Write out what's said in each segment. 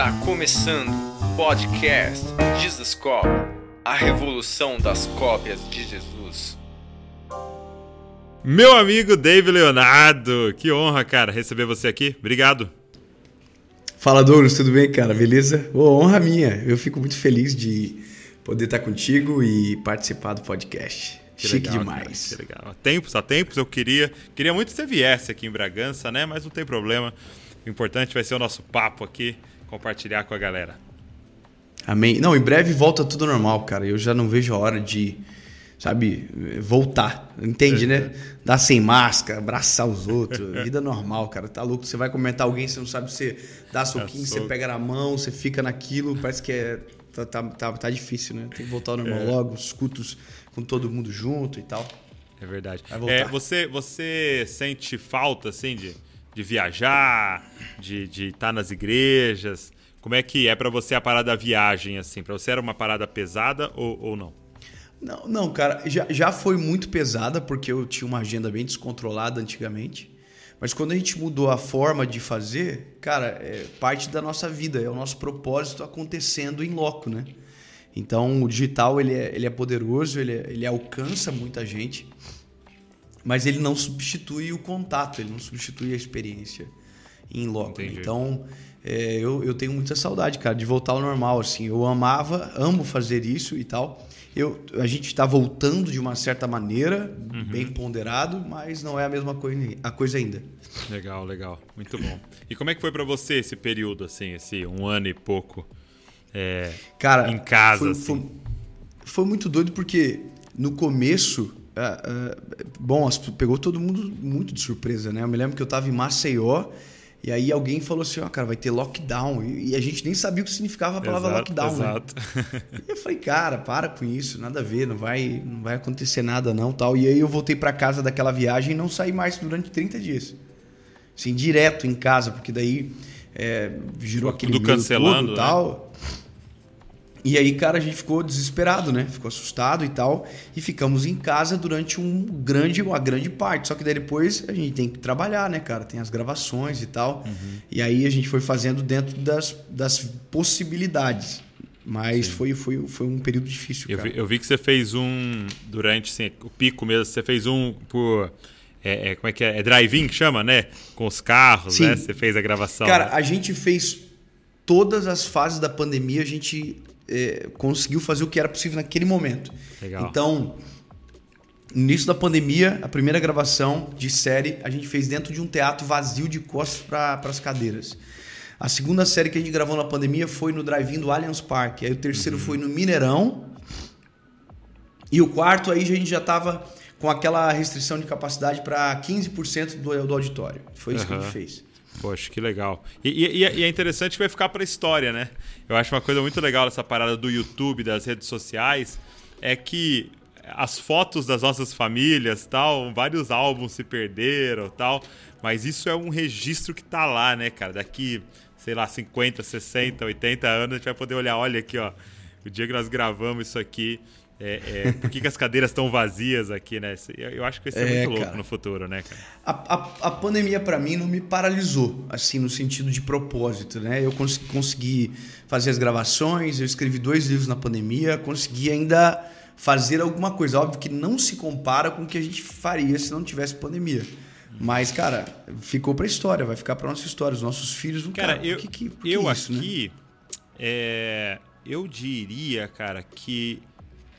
Está começando o podcast Jesus Cop, a revolução das cópias de Jesus. Meu amigo Dave Leonardo, que honra, cara, receber você aqui. Obrigado. Fala, Douglas, tudo bem, cara? Beleza? Oh, honra minha. Eu fico muito feliz de poder estar contigo e participar do podcast. Que Chique legal, demais. Cara, que legal. Há tempos, há tempos eu queria, queria muito que você viesse aqui em Bragança, né? Mas não tem problema. O importante vai ser o nosso papo aqui, compartilhar com a galera. Amém. Não, em breve volta tudo normal, cara. Eu já não vejo a hora de, sabe, voltar. Entende, né? Dar sem máscara, abraçar os outros. Vida normal, cara. Tá louco. Você vai comentar alguém, você não sabe, você dá soquinho, você pega na mão, você fica naquilo. Parece que é. Tá, tá, tá, tá difícil, né? Tem que voltar ao normal é. logo, os cultos com todo mundo junto e tal. É verdade. É, você, você sente falta, assim, de de viajar, de estar tá nas igrejas? Como é que é para você a parada da viagem, assim? Para você era uma parada pesada ou, ou não? Não, não, cara, já, já foi muito pesada, porque eu tinha uma agenda bem descontrolada antigamente. Mas quando a gente mudou a forma de fazer, cara, é parte da nossa vida, é o nosso propósito acontecendo em loco, né? Então o digital ele é, ele é poderoso, ele, é, ele alcança muita gente mas ele não substitui o contato, ele não substitui a experiência em loco. Entendi. Então, é, eu, eu tenho muita saudade, cara, de voltar ao normal. Assim, eu amava, amo fazer isso e tal. Eu, a gente está voltando de uma certa maneira, uhum. bem ponderado, mas não é a mesma coisa, a coisa ainda. Legal, legal, muito bom. E como é que foi para você esse período, assim, esse um ano e pouco, é, cara, em casa? Foi, assim? foi, foi muito doido porque no começo Uh, uh, bom, pegou todo mundo muito de surpresa, né? Eu me lembro que eu estava em Maceió e aí alguém falou assim, ó, oh, cara, vai ter lockdown. E, a gente nem sabia o que significava a palavra exato, lockdown, né? exato. né? E eu falei, cara, para com isso, nada a ver, não vai, não vai acontecer nada não, tal. E aí eu voltei para casa daquela viagem e não saí mais durante 30 dias. Assim, direto em casa, porque daí é, girou aquele tudo cancelando, todo, né? tal. E aí, cara, a gente ficou desesperado, né? Ficou assustado e tal. E ficamos em casa durante um grande, uma grande parte. Só que daí depois a gente tem que trabalhar, né, cara? Tem as gravações e tal. Uhum. E aí a gente foi fazendo dentro das, das possibilidades. Mas foi, foi, foi um período difícil, eu. Vi, eu vi que você fez um, durante assim, o pico mesmo, você fez um por... É, é, como é que é? É drive-in que chama, né? Com os carros, Sim. né? Você fez a gravação. Cara, né? a gente fez todas as fases da pandemia, a gente é, conseguiu fazer o que era possível naquele momento. Legal. Então, no início da pandemia, a primeira gravação de série a gente fez dentro de um teatro vazio de costas para as cadeiras. A segunda série que a gente gravou na pandemia foi no drive-in do Allianz Parque. Aí o terceiro uhum. foi no Mineirão. E o quarto aí a gente já estava com aquela restrição de capacidade para 15% do, do auditório. Foi isso uhum. que a gente fez. Poxa, que legal. E, e, e é interessante que vai ficar para a história, né? Eu acho uma coisa muito legal essa parada do YouTube, das redes sociais, é que as fotos das nossas famílias, tal, vários álbuns se perderam, tal, mas isso é um registro que tá lá, né, cara? Daqui, sei lá, 50, 60, 80 anos a gente vai poder olhar, olha aqui, ó, o dia que nós gravamos isso aqui, é, é, por que, que, as cadeiras estão vazias aqui, né? Eu acho que vai ser é, muito louco no futuro, né, cara? A, a, a pandemia, para mim, não me paralisou, assim, no sentido de propósito, né? Eu cons consegui fazer as gravações, eu escrevi dois livros na pandemia, consegui ainda fazer alguma coisa. Óbvio que não se compara com o que a gente faria se não tivesse pandemia. Mas, cara, ficou para a história, vai ficar para nossa história. Os nossos filhos vão Cara, eu, que, que, eu isso, aqui, né? é, eu diria, cara, que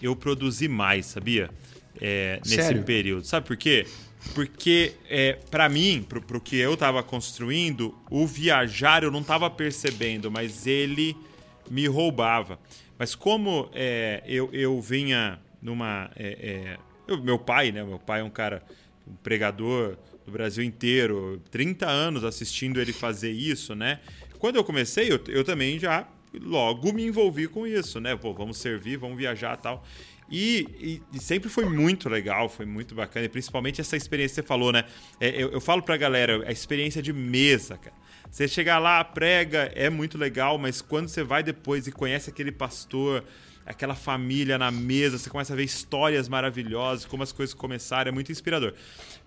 eu produzi mais, sabia? É, nesse Sério? período. Sabe por quê? Porque, é, para mim, pro, pro que eu tava construindo, o viajar eu não tava percebendo, mas ele me roubava. Mas como é, eu, eu vinha numa. É, é, eu, meu pai, né? Meu pai é um cara, um pregador do Brasil inteiro, 30 anos assistindo ele fazer isso, né? Quando eu comecei, eu, eu também já logo me envolvi com isso, né? Pô, vamos servir, vamos viajar tal. E, e, e, sempre foi muito legal, foi muito bacana, e principalmente essa experiência que você falou, né? É, eu, eu falo pra galera, a experiência de mesa, cara. Você chegar lá, prega, é muito legal, mas quando você vai depois e conhece aquele pastor, aquela família na mesa, você começa a ver histórias maravilhosas, como as coisas começaram, é muito inspirador.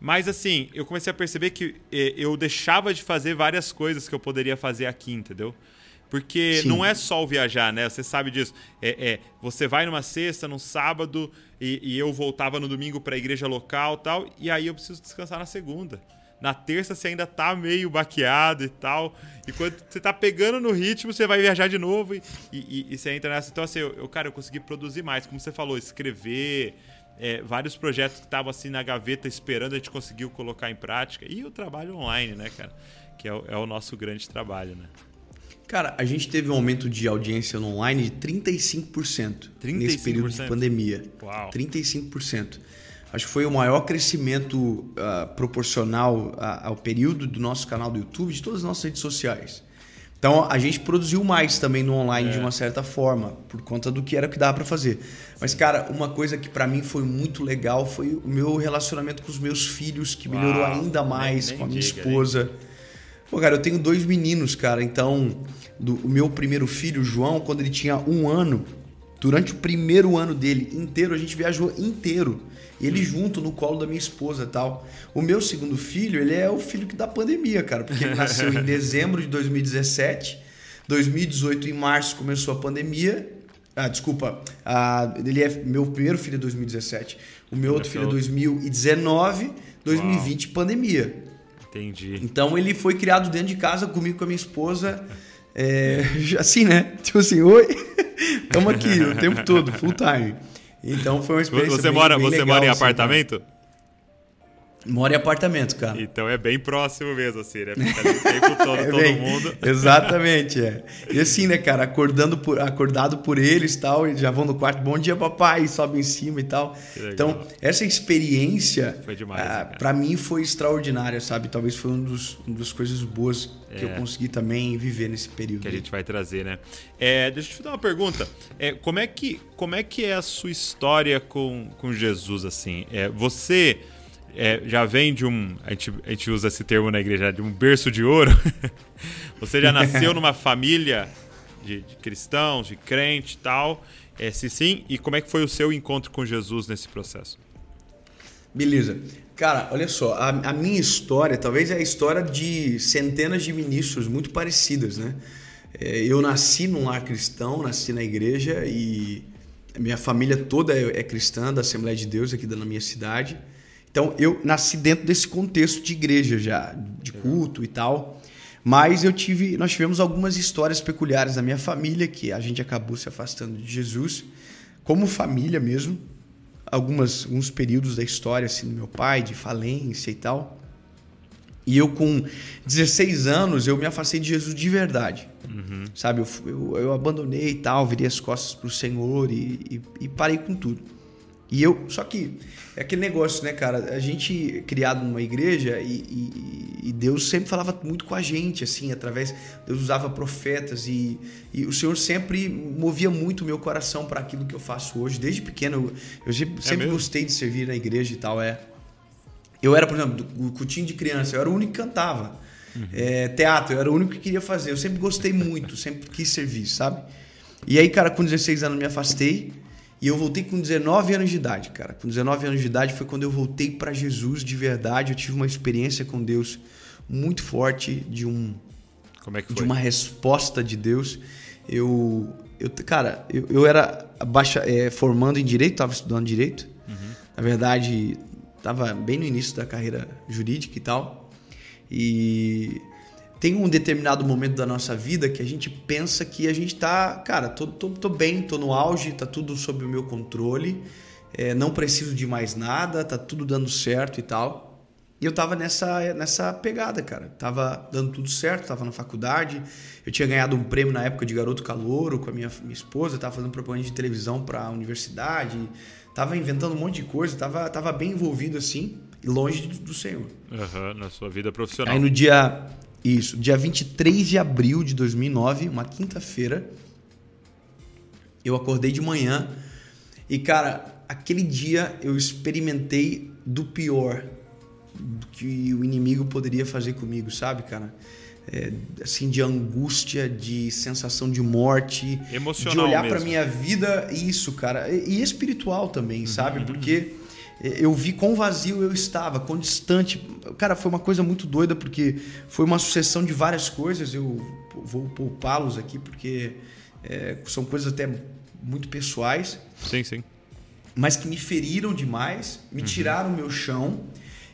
Mas assim, eu comecei a perceber que eh, eu deixava de fazer várias coisas que eu poderia fazer aqui, entendeu? Porque Sim. não é só o viajar, né? Você sabe disso. É, é você vai numa sexta, num sábado, e, e eu voltava no domingo para a igreja local tal, e aí eu preciso descansar na segunda. Na terça você ainda tá meio baqueado e tal. E quando você tá pegando no ritmo, você vai viajar de novo e, e, e você entra nessa. Então, assim, eu, eu, cara, eu consegui produzir mais. Como você falou, escrever, é, vários projetos que estavam assim na gaveta esperando, a gente conseguiu colocar em prática. E o trabalho online, né, cara? Que é o, é o nosso grande trabalho, né? Cara, a gente teve um aumento de audiência no online de 35%, 35%? nesse período de pandemia. Uau. 35%. Acho que foi o maior crescimento uh, proporcional ao período do nosso canal do YouTube, de todas as nossas redes sociais. Então a gente produziu mais também no online é. de uma certa forma, por conta do que era que dava para fazer. Mas cara, uma coisa que para mim foi muito legal foi o meu relacionamento com os meus filhos, que Uau, melhorou ainda mais nem, nem com a minha diga, esposa. Pô, cara, eu tenho dois meninos, cara. Então, do, o meu primeiro filho, João, quando ele tinha um ano, durante o primeiro ano dele inteiro, a gente viajou inteiro ele junto no colo da minha esposa tal. O meu segundo filho, ele é o filho que da pandemia, cara, porque ele nasceu em dezembro de 2017. 2018, em março, começou a pandemia. Ah, desculpa. Ah, ele é meu primeiro filho é 2017. O meu outro filho é 2019. 2020, Uau. pandemia. Entendi. Então ele foi criado dentro de casa comigo com a minha esposa. É, assim, né? Tipo assim, oi, estamos aqui o tempo todo, full time. Então foi uma experiência Você bem, mora, bem você legal, mora em assim, apartamento? Cara. Mora em apartamento, cara. Então é bem próximo mesmo, assim, né? Fica o tempo todo, é todo bem, mundo. Exatamente, é. E assim, né, cara, acordando por, acordado por eles e tal, e já vão no quarto, bom dia, papai, e sobe em cima e tal. Então, essa experiência, foi demais, ah, né, para mim, foi extraordinária, sabe? Talvez foi um dos, uma das coisas boas é. que eu é. consegui também viver nesse período. Que a gente vai trazer, né? É, deixa eu te dar uma pergunta. É, como, é que, como é que é a sua história com, com Jesus, assim? É, você é, já vem de um. A gente, a gente usa esse termo na igreja, de um berço de ouro. Você já nasceu numa família de, de, cristãos, de crente e tal. É, se sim, e como é que foi o seu encontro com Jesus nesse processo? Beleza. Cara, olha só, a, a minha história talvez é a história de centenas de ministros muito parecidas, né? É, eu nasci num lar cristão, nasci na igreja e minha família toda é, é cristã, da Assembleia de Deus aqui da minha cidade. Então eu nasci dentro desse contexto de igreja já, de culto e tal. Mas eu tive, nós tivemos algumas histórias peculiares na minha família que a gente acabou se afastando de Jesus, como família mesmo. Algumas, alguns períodos da história assim do meu pai, de falência e tal. E eu com 16 anos eu me afastei de Jesus de verdade, uhum. sabe? Eu, eu, eu, abandonei e tal, virei as costas para o Senhor e, e, e parei com tudo. E eu, só que é aquele negócio, né, cara? A gente criado numa igreja e, e, e, Deus sempre falava muito com a gente, assim, através. Deus usava profetas e, e o Senhor sempre movia muito o meu coração para aquilo que eu faço hoje. Desde pequeno, eu, eu sempre é gostei de servir na igreja e tal. É. Eu era, por exemplo, o cutinho de criança, eu era o único que cantava. Uhum. É, teatro, eu era o único que queria fazer. Eu sempre gostei muito, sempre quis servir, sabe? E aí, cara, com 16 anos me afastei. E eu voltei com 19 anos de idade, cara. Com 19 anos de idade foi quando eu voltei para Jesus de verdade. Eu tive uma experiência com Deus muito forte de um Como é que foi? de uma resposta de Deus. Eu, eu cara, eu, eu era baixa, é, formando em direito, estava estudando direito. Uhum. Na verdade, estava bem no início da carreira jurídica e tal. E tem um determinado momento da nossa vida que a gente pensa que a gente tá, cara, tô, tô, tô bem, tô no auge, tá tudo sob o meu controle, é, não preciso de mais nada, tá tudo dando certo e tal. E eu tava nessa, nessa pegada, cara. Tava dando tudo certo, tava na faculdade. Eu tinha ganhado um prêmio na época de garoto calouro com a minha, minha esposa, tava fazendo propaganda de televisão para a universidade, tava inventando um monte de coisa, tava, tava bem envolvido assim, longe do, do Senhor. Uhum, na sua vida profissional. Aí no dia isso, dia 23 de abril de 2009, uma quinta-feira, eu acordei de manhã e, cara, aquele dia eu experimentei do pior que o inimigo poderia fazer comigo, sabe, cara? É, assim, de angústia, de sensação de morte, Emocional de olhar para minha vida, isso, cara, e, e espiritual também, uhum, sabe? Porque eu vi quão vazio eu estava, quão distante. Cara, foi uma coisa muito doida, porque foi uma sucessão de várias coisas. Eu vou poupá-los aqui, porque é, são coisas até muito pessoais. Sim, sim. Mas que me feriram demais, me uhum. tiraram o meu chão.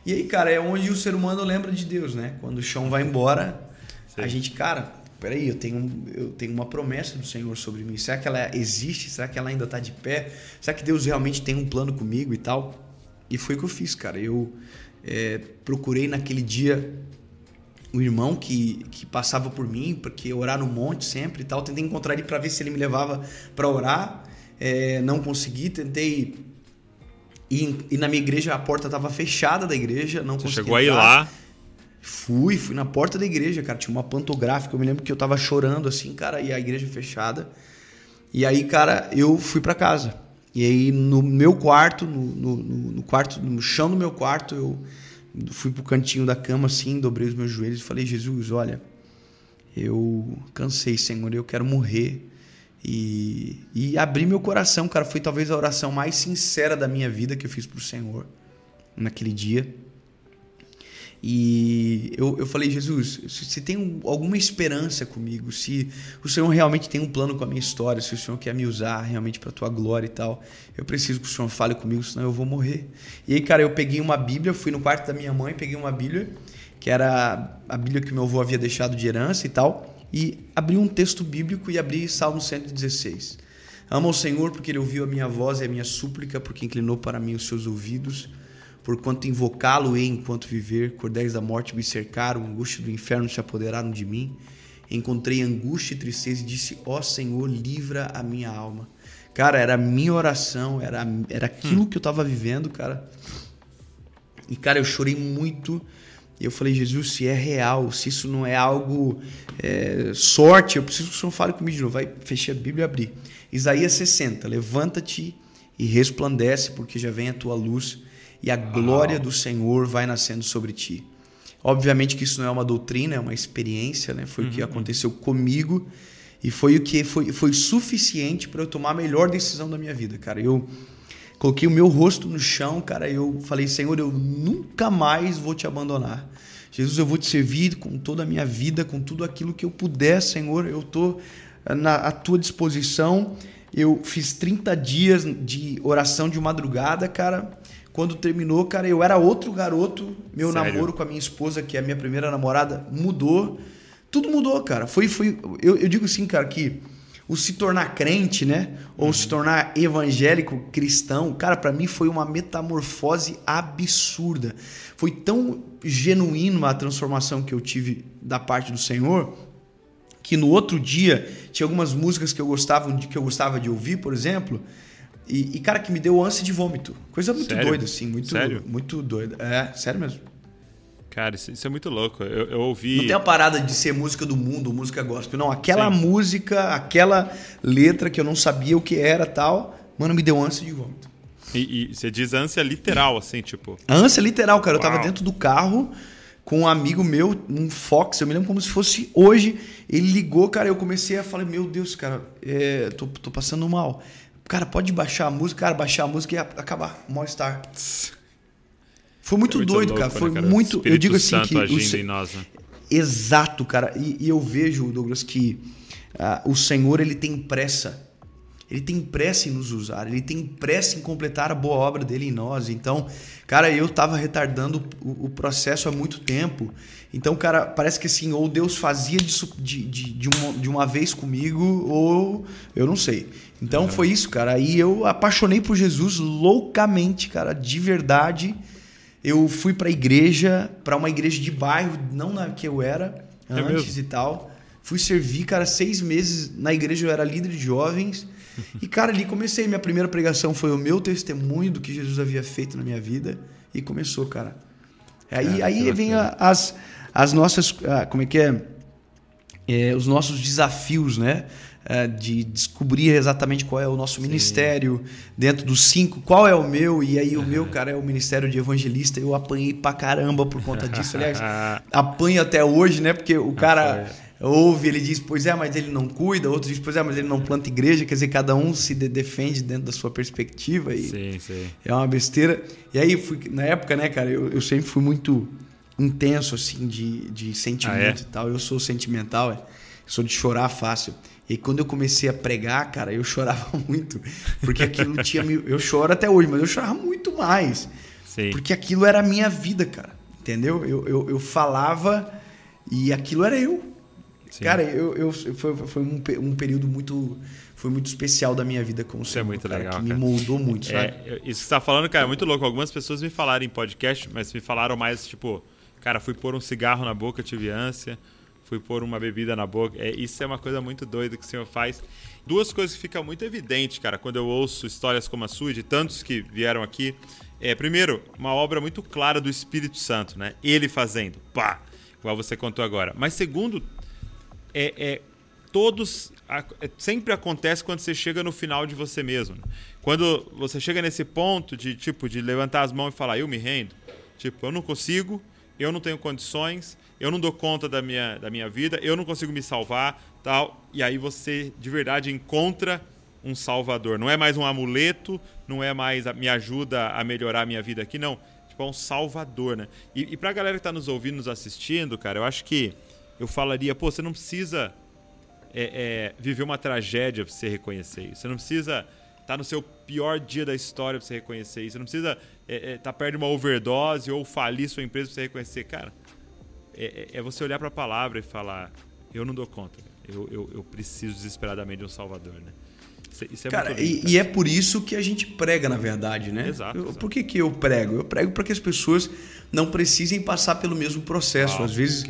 E aí, cara, é onde o ser humano lembra de Deus, né? Quando o chão vai embora, sim. a gente, cara, peraí, eu tenho, eu tenho uma promessa do Senhor sobre mim. Será que ela existe? Será que ela ainda está de pé? Será que Deus realmente tem um plano comigo e tal? E foi o que eu fiz, cara. Eu é, procurei naquele dia um irmão que, que passava por mim, porque orar no monte sempre e tal. Tentei encontrar ele para ver se ele me levava para orar. É, não consegui, tentei ir, ir, na minha igreja, a porta estava fechada da igreja, não Você consegui. Chegou aí lá? Fui, fui na porta da igreja, cara. Tinha uma pantográfica. Eu me lembro que eu tava chorando assim, cara, e a igreja fechada. E aí, cara, eu fui para casa. E aí, no meu quarto, no, no, no, quarto, no chão do meu quarto, eu fui pro cantinho da cama assim, dobrei os meus joelhos e falei: Jesus, olha, eu cansei, Senhor, eu quero morrer. E, e abri meu coração, cara. Foi talvez a oração mais sincera da minha vida que eu fiz pro Senhor naquele dia. E eu, eu falei, Jesus, se tem alguma esperança comigo, se o Senhor realmente tem um plano com a minha história, se o Senhor quer me usar realmente para a tua glória e tal, eu preciso que o Senhor fale comigo, senão eu vou morrer. E aí, cara, eu peguei uma Bíblia, fui no quarto da minha mãe, peguei uma Bíblia, que era a Bíblia que meu avô havia deixado de herança e tal, e abri um texto bíblico e abri Salmo 116. Amo o Senhor porque ele ouviu a minha voz e a minha súplica, porque inclinou para mim os seus ouvidos porquanto invocá-lo-ei enquanto viver, cordéis da morte me cercaram, angústia do inferno se apoderaram de mim. Encontrei angústia e tristeza e disse: Ó oh, Senhor, livra a minha alma. Cara, era a minha oração, era, era aquilo hum. que eu estava vivendo, cara. E, cara, eu chorei muito. E eu falei, Jesus, se é real, se isso não é algo é, sorte, eu preciso que o Senhor fale comigo de novo. Vai, fechei a Bíblia e abri. Isaías 60, levanta-te e resplandece, porque já vem a tua luz e a glória do Senhor vai nascendo sobre ti. Obviamente que isso não é uma doutrina, é uma experiência, né? Foi uhum. o que uhum. aconteceu comigo e foi o que foi, foi suficiente para eu tomar a melhor decisão da minha vida, cara. Eu coloquei o meu rosto no chão, cara, eu falei: "Senhor, eu nunca mais vou te abandonar. Jesus, eu vou te servir com toda a minha vida, com tudo aquilo que eu puder, Senhor. Eu tô na à tua disposição. Eu fiz 30 dias de oração de madrugada, cara quando terminou, cara, eu era outro garoto. Meu Sério? namoro com a minha esposa, que é a minha primeira namorada, mudou. Tudo mudou, cara. Foi, foi. Eu, eu digo assim, cara, que o se tornar crente, né? Ou uhum. se tornar evangélico cristão, cara, para mim foi uma metamorfose absurda. Foi tão genuíno a transformação que eu tive da parte do Senhor que no outro dia tinha algumas músicas que eu gostava, que eu gostava de ouvir, por exemplo, e, e, cara, que me deu ânsia de vômito. Coisa muito sério? doida, assim. Muito, sério? muito doida. É, sério mesmo. Cara, isso, isso é muito louco. Eu, eu, ouvi. Não tem a parada de ser música do mundo, música gospel. Não, aquela Sim. música, aquela letra que eu não sabia o que era tal, mano, me deu ânsia de vômito. E, e você diz ânsia literal, assim, tipo. Ânsia literal, cara. Uau. Eu tava dentro do carro com um amigo meu, um Fox, eu me lembro como se fosse hoje. Ele ligou, cara, eu comecei a falar: Meu Deus, cara, é, tô, tô passando mal. Cara, pode baixar a música, cara, baixar a música e acabar. Mal-estar. Foi muito, é muito doido, louco, cara. Foi né, cara? muito. eu digo assim Santo que. Agindo o, em nós, né? Exato, cara. E, e, eu vejo, Douglas, que uh, o Senhor ele tem pressa. Ele tem pressa em nos usar, ele tem pressa em completar a boa obra dele em nós. Então, cara, eu tava retardando o, o processo há muito tempo. Então, cara, parece que assim, ou Deus fazia de, de, de, uma, de uma vez comigo, ou eu não sei. Então foi isso, cara. Aí eu apaixonei por Jesus loucamente, cara, de verdade. Eu fui para a igreja, para uma igreja de bairro, não na que eu era é antes mesmo? e tal. Fui servir, cara, seis meses na igreja, eu era líder de jovens. E, cara, ali comecei. Minha primeira pregação foi o meu testemunho do que Jesus havia feito na minha vida. E começou, cara. Aí, aí vem a, as, as nossas. Ah, como é que é? é? Os nossos desafios, né? É, de descobrir exatamente qual é o nosso Sim. ministério dentro dos cinco, qual é o meu, e aí o meu, cara, é o ministério de evangelista. Eu apanhei pra caramba por conta disso. Aliás, apanho até hoje, né? Porque o cara ouve, ele diz, pois é, mas ele não cuida, outro diz, pois é, mas ele não planta igreja, quer dizer, cada um se defende dentro da sua perspectiva e sim, sim. é uma besteira. E aí, fui, na época, né, cara, eu, eu sempre fui muito intenso, assim, de, de sentimento ah, é? e tal. Eu sou sentimental, é. sou de chorar fácil. E quando eu comecei a pregar, cara, eu chorava muito, porque aquilo tinha me... Eu choro até hoje, mas eu chorava muito mais. Sim. Porque aquilo era a minha vida, cara. Entendeu? Eu, eu, eu falava e aquilo era eu. Sim. Cara, eu, eu, foi, foi um, um período muito foi muito especial da minha vida como Isso é muito cara, legal, que me moldou muito, é, sabe? Isso que você tá falando, cara, é muito louco. Algumas pessoas me falaram em podcast, mas me falaram mais, tipo, cara, fui pôr um cigarro na boca, tive ânsia, fui pôr uma bebida na boca. É, isso é uma coisa muito doida que o senhor faz. Duas coisas que ficam muito evidentes, cara, quando eu ouço histórias como a sua, de tantos que vieram aqui. É, primeiro, uma obra muito clara do Espírito Santo, né? Ele fazendo, pá, igual você contou agora. Mas segundo, é, é todos é, sempre acontece quando você chega no final de você mesmo. Né? Quando você chega nesse ponto de tipo de levantar as mãos e falar eu me rendo, tipo eu não consigo, eu não tenho condições, eu não dou conta da minha, da minha vida, eu não consigo me salvar, tal. E aí você de verdade encontra um salvador. Não é mais um amuleto, não é mais a, me ajuda a melhorar a minha vida aqui, não. Tipo, é um salvador, né? E, e pra galera que tá nos ouvindo, nos assistindo, cara, eu acho que eu falaria, pô, você não precisa é, é, viver uma tragédia para você reconhecer isso. Você não precisa estar tá no seu pior dia da história para você reconhecer isso. Você não precisa estar é, é, tá perto de uma overdose ou falir sua empresa para você reconhecer. Cara, é, é, é você olhar para a palavra e falar: eu não dou conta. Eu, eu, eu preciso desesperadamente de um Salvador, né? Isso é cara, e, e, é por isso que a gente prega, na verdade, né? Exato. Eu, por que, que eu prego? Eu prego para que as pessoas não precisem passar pelo mesmo processo. Às vezes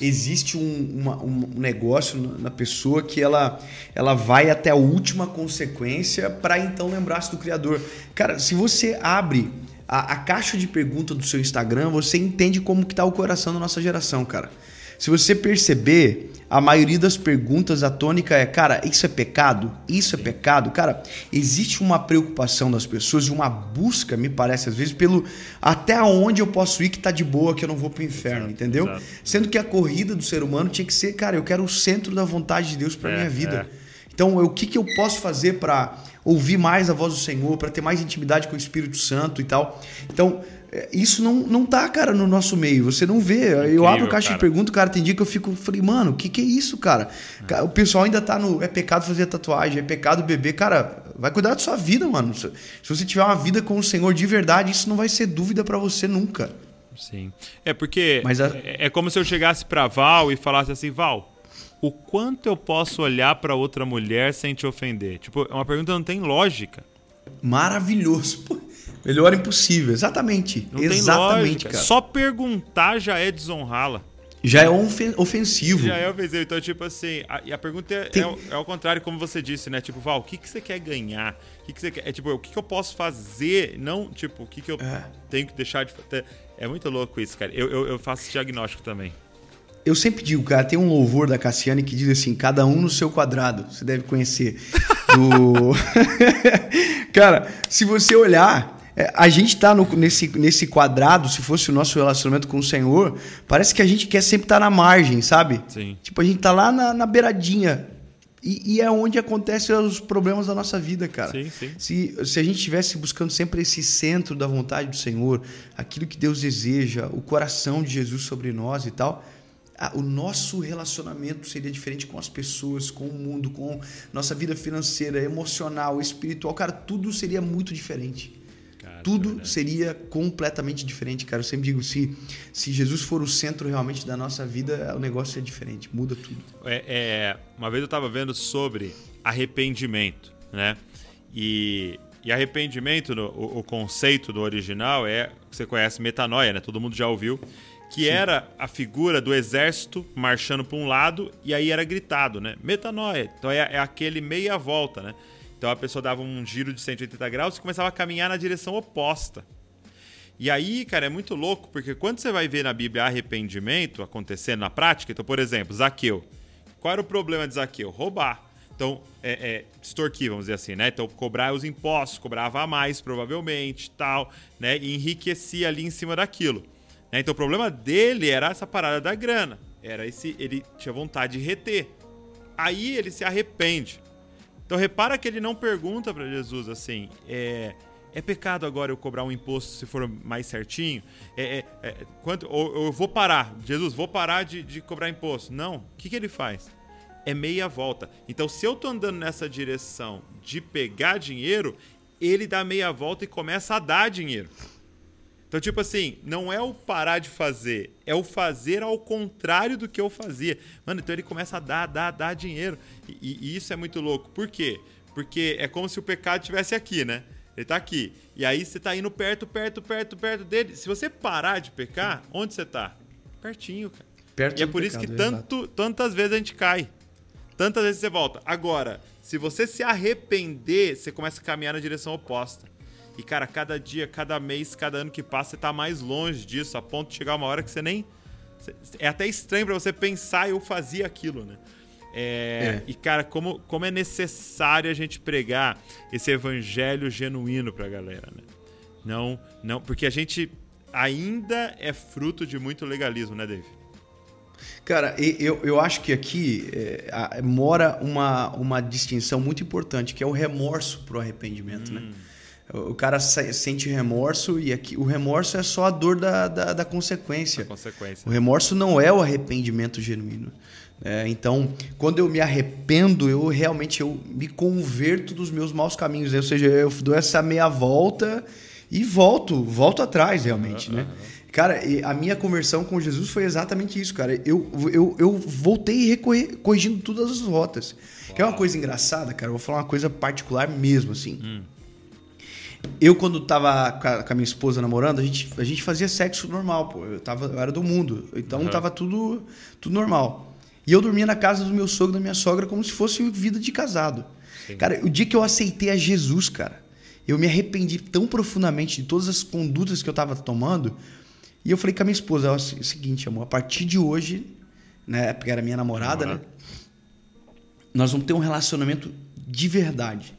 existe um, uma, um negócio na pessoa que ela, ela vai até a última consequência para então lembrar-se do Criador. Cara, se você abre a, a, caixa de pergunta do seu Instagram, você entende como que tá o coração da nossa geração, cara. Se você perceber, a maioria das perguntas, a tônica é, cara, isso é pecado? Isso é pecado? Cara, existe uma preocupação das pessoas e uma busca, me parece, às vezes, pelo até onde eu posso ir que tá de boa, que eu não vou pro inferno, exato, entendeu? Exato. Sendo que a corrida do ser humano tinha que ser, cara, eu quero o centro da vontade de Deus para é, minha vida. É. Então, o que, que eu posso fazer para ouvir mais a voz do Senhor, para ter mais intimidade com o Espírito Santo e tal? Então, é, isso não, não tá, cara, no nosso meio. Você não vê. Incrível, eu abro caixa cara. de pergunta, cara, tem dia que eu fico, falei, mano, o que, que é isso, cara? É. O pessoal ainda tá no. É pecado fazer tatuagem, é pecado beber. Cara, vai cuidar da sua vida, mano. Se você tiver uma vida com o Senhor de verdade, isso não vai ser dúvida para você nunca. Sim. É porque Mas a... é, é como se eu chegasse pra Val e falasse assim, Val, o quanto eu posso olhar para outra mulher sem te ofender? Tipo, é uma pergunta que não tem lógica. Maravilhoso. Pô. Melhor impossível, exatamente. Não exatamente, cara. Só perguntar já é desonrá-la. Já é ofensivo. Já é ofensivo. Então, tipo assim, a, e a pergunta é, Tem... é, é, ao contrário, como você disse, né? Tipo, Val, o que, que você quer ganhar? O que, que você quer? É tipo, o que, que eu posso fazer? Não, tipo, o que, que eu é. tenho que deixar de fazer? É muito louco isso, cara. Eu, eu, eu faço diagnóstico também. Eu sempre digo, cara, tem um louvor da Cassiane que diz assim: cada um no seu quadrado. Você deve conhecer. Do... cara, se você olhar, é, a gente tá no, nesse, nesse quadrado, se fosse o nosso relacionamento com o Senhor, parece que a gente quer sempre estar tá na margem, sabe? Sim. Tipo, a gente tá lá na, na beiradinha. E, e, é onde acontecem os problemas da nossa vida, cara. Sim, sim. Se, se a gente estivesse buscando sempre esse centro da vontade do Senhor, aquilo que Deus deseja, o coração de Jesus sobre nós e tal, o nosso relacionamento seria diferente com as pessoas, com o mundo, com nossa vida financeira, emocional, espiritual. Cara, tudo seria muito diferente tudo seria completamente diferente, cara. Eu sempre digo, se, se Jesus for o centro realmente da nossa vida, o negócio é diferente, muda tudo. É, é uma vez eu estava vendo sobre arrependimento, né? E, e arrependimento, no, o, o, conceito do original é, você conhece metanoia, né? Todo mundo já ouviu. Que Sim. era a figura do exército marchando para um lado e aí era gritado, né? Metanoia. Então é, é aquele meia volta, né? Então a pessoa dava um giro de 180 graus e começava a caminhar na direção oposta. E aí, cara, é muito louco, porque quando você vai ver na Bíblia arrependimento acontecendo na prática, então, por exemplo, Zaqueu. Qual era o problema de Zaqueu? Roubar. Então, é, é, extorquir, vamos dizer assim, né? Então, cobrar os impostos, cobrava a mais, provavelmente, tal, né? E enriquecia ali em cima daquilo. Né? Então, o problema dele era essa parada da grana. era esse. Ele tinha vontade de reter. Aí ele se arrepende. Então repara que ele não pergunta para Jesus assim: é, é pecado agora eu cobrar um imposto se for mais certinho? É, é, é quanto, ou, eu vou parar, Jesus, vou parar de, de cobrar imposto. Não. O que, que ele faz? É meia volta. Então, se eu tô andando nessa direção de pegar dinheiro, ele dá meia volta e começa a dar dinheiro. Então, tipo assim, não é o parar de fazer, é o fazer ao contrário do que eu fazia. Mano, então ele começa a dar, dar, dar dinheiro. E, e isso é muito louco. Por quê? Porque é como se o pecado estivesse aqui, né? Ele tá aqui. E aí você tá indo perto, perto, perto, perto dele. Se você parar de pecar, onde você tá? Pertinho, cara. Perto e é por pecado, isso que tanto, tantas vezes a gente cai. Tantas vezes você volta. Agora, se você se arrepender, você começa a caminhar na direção oposta. E, cara, cada dia, cada mês, cada ano que passa, você tá mais longe disso, a ponto de chegar uma hora que você nem. É até estranho para você pensar, eu fazia aquilo, né? É, é. E, cara, como, como é necessário a gente pregar esse evangelho genuíno pra galera, né? Não, não, porque a gente ainda é fruto de muito legalismo, né, Dave? Cara, eu, eu acho que aqui é, mora uma, uma distinção muito importante, que é o remorso pro arrependimento, né? hum. né? O cara sente remorso e aqui o remorso é só a dor da, da, da consequência. consequência. O remorso não é o arrependimento genuíno. É, então, quando eu me arrependo, eu realmente eu me converto dos meus maus caminhos. Né? Ou seja, eu dou essa meia volta e volto, volto atrás realmente, uhum, né? Uhum. Cara, a minha conversão com Jesus foi exatamente isso, cara. Eu, eu, eu voltei corrigindo todas as rotas. Uau. Que é uma coisa engraçada, cara. Eu vou falar uma coisa particular mesmo, assim. Hum. Eu, quando tava com a, minha esposa namorando, a gente, a gente fazia sexo normal, pô. Eu, tava, eu era do mundo. Então uhum. tava tudo, tudo normal. E eu dormia na casa do meu sogro e da minha sogra como se fosse vida de casado. Sim. Cara, o dia que eu aceitei a Jesus, cara, eu me arrependi tão profundamente de todas as condutas que eu tava tomando. E eu falei com a minha esposa, é o seguinte, amor, a partir de hoje, né, porque era minha namorada, né? Nós vamos ter um relacionamento de verdade.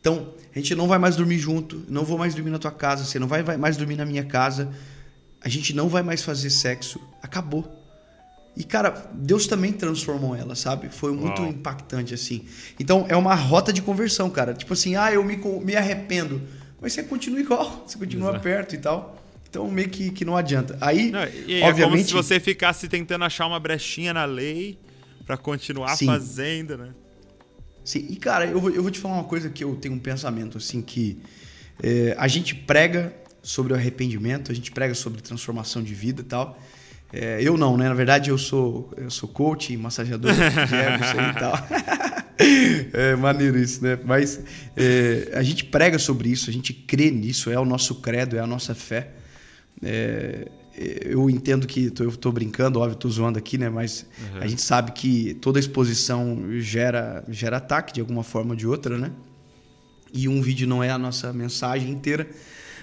Então, a gente não vai mais dormir junto, não vou mais dormir na tua casa, você não vai mais dormir na minha casa, a gente não vai mais fazer sexo. Acabou. E, cara, Deus também transformou ela, sabe? Foi muito Uau. impactante, assim. Então, é uma rota de conversão, cara. Tipo assim, ah, eu me, me arrependo. Mas você continua igual, você continua Exato. perto e tal. Então, meio que, que não adianta. Aí, não, e obviamente... É como se você ficasse tentando achar uma brechinha na lei para continuar Sim. fazendo, né? Sim, e cara, eu vou, eu vou te falar uma coisa que eu tenho um pensamento assim que é, a gente prega sobre o arrependimento, a gente prega sobre transformação de vida e tal. É, eu não, né? Na verdade, eu sou, eu sou coach massageador de egos e tal. é maneiro isso, né? Mas é, a gente prega sobre isso, a gente crê nisso, é o nosso credo, é a nossa fé. É, eu entendo que tô, eu estou brincando, óbvio, estou zoando aqui, né? Mas uhum. a gente sabe que toda exposição gera, gera ataque de alguma forma ou de outra, né? E um vídeo não é a nossa mensagem inteira.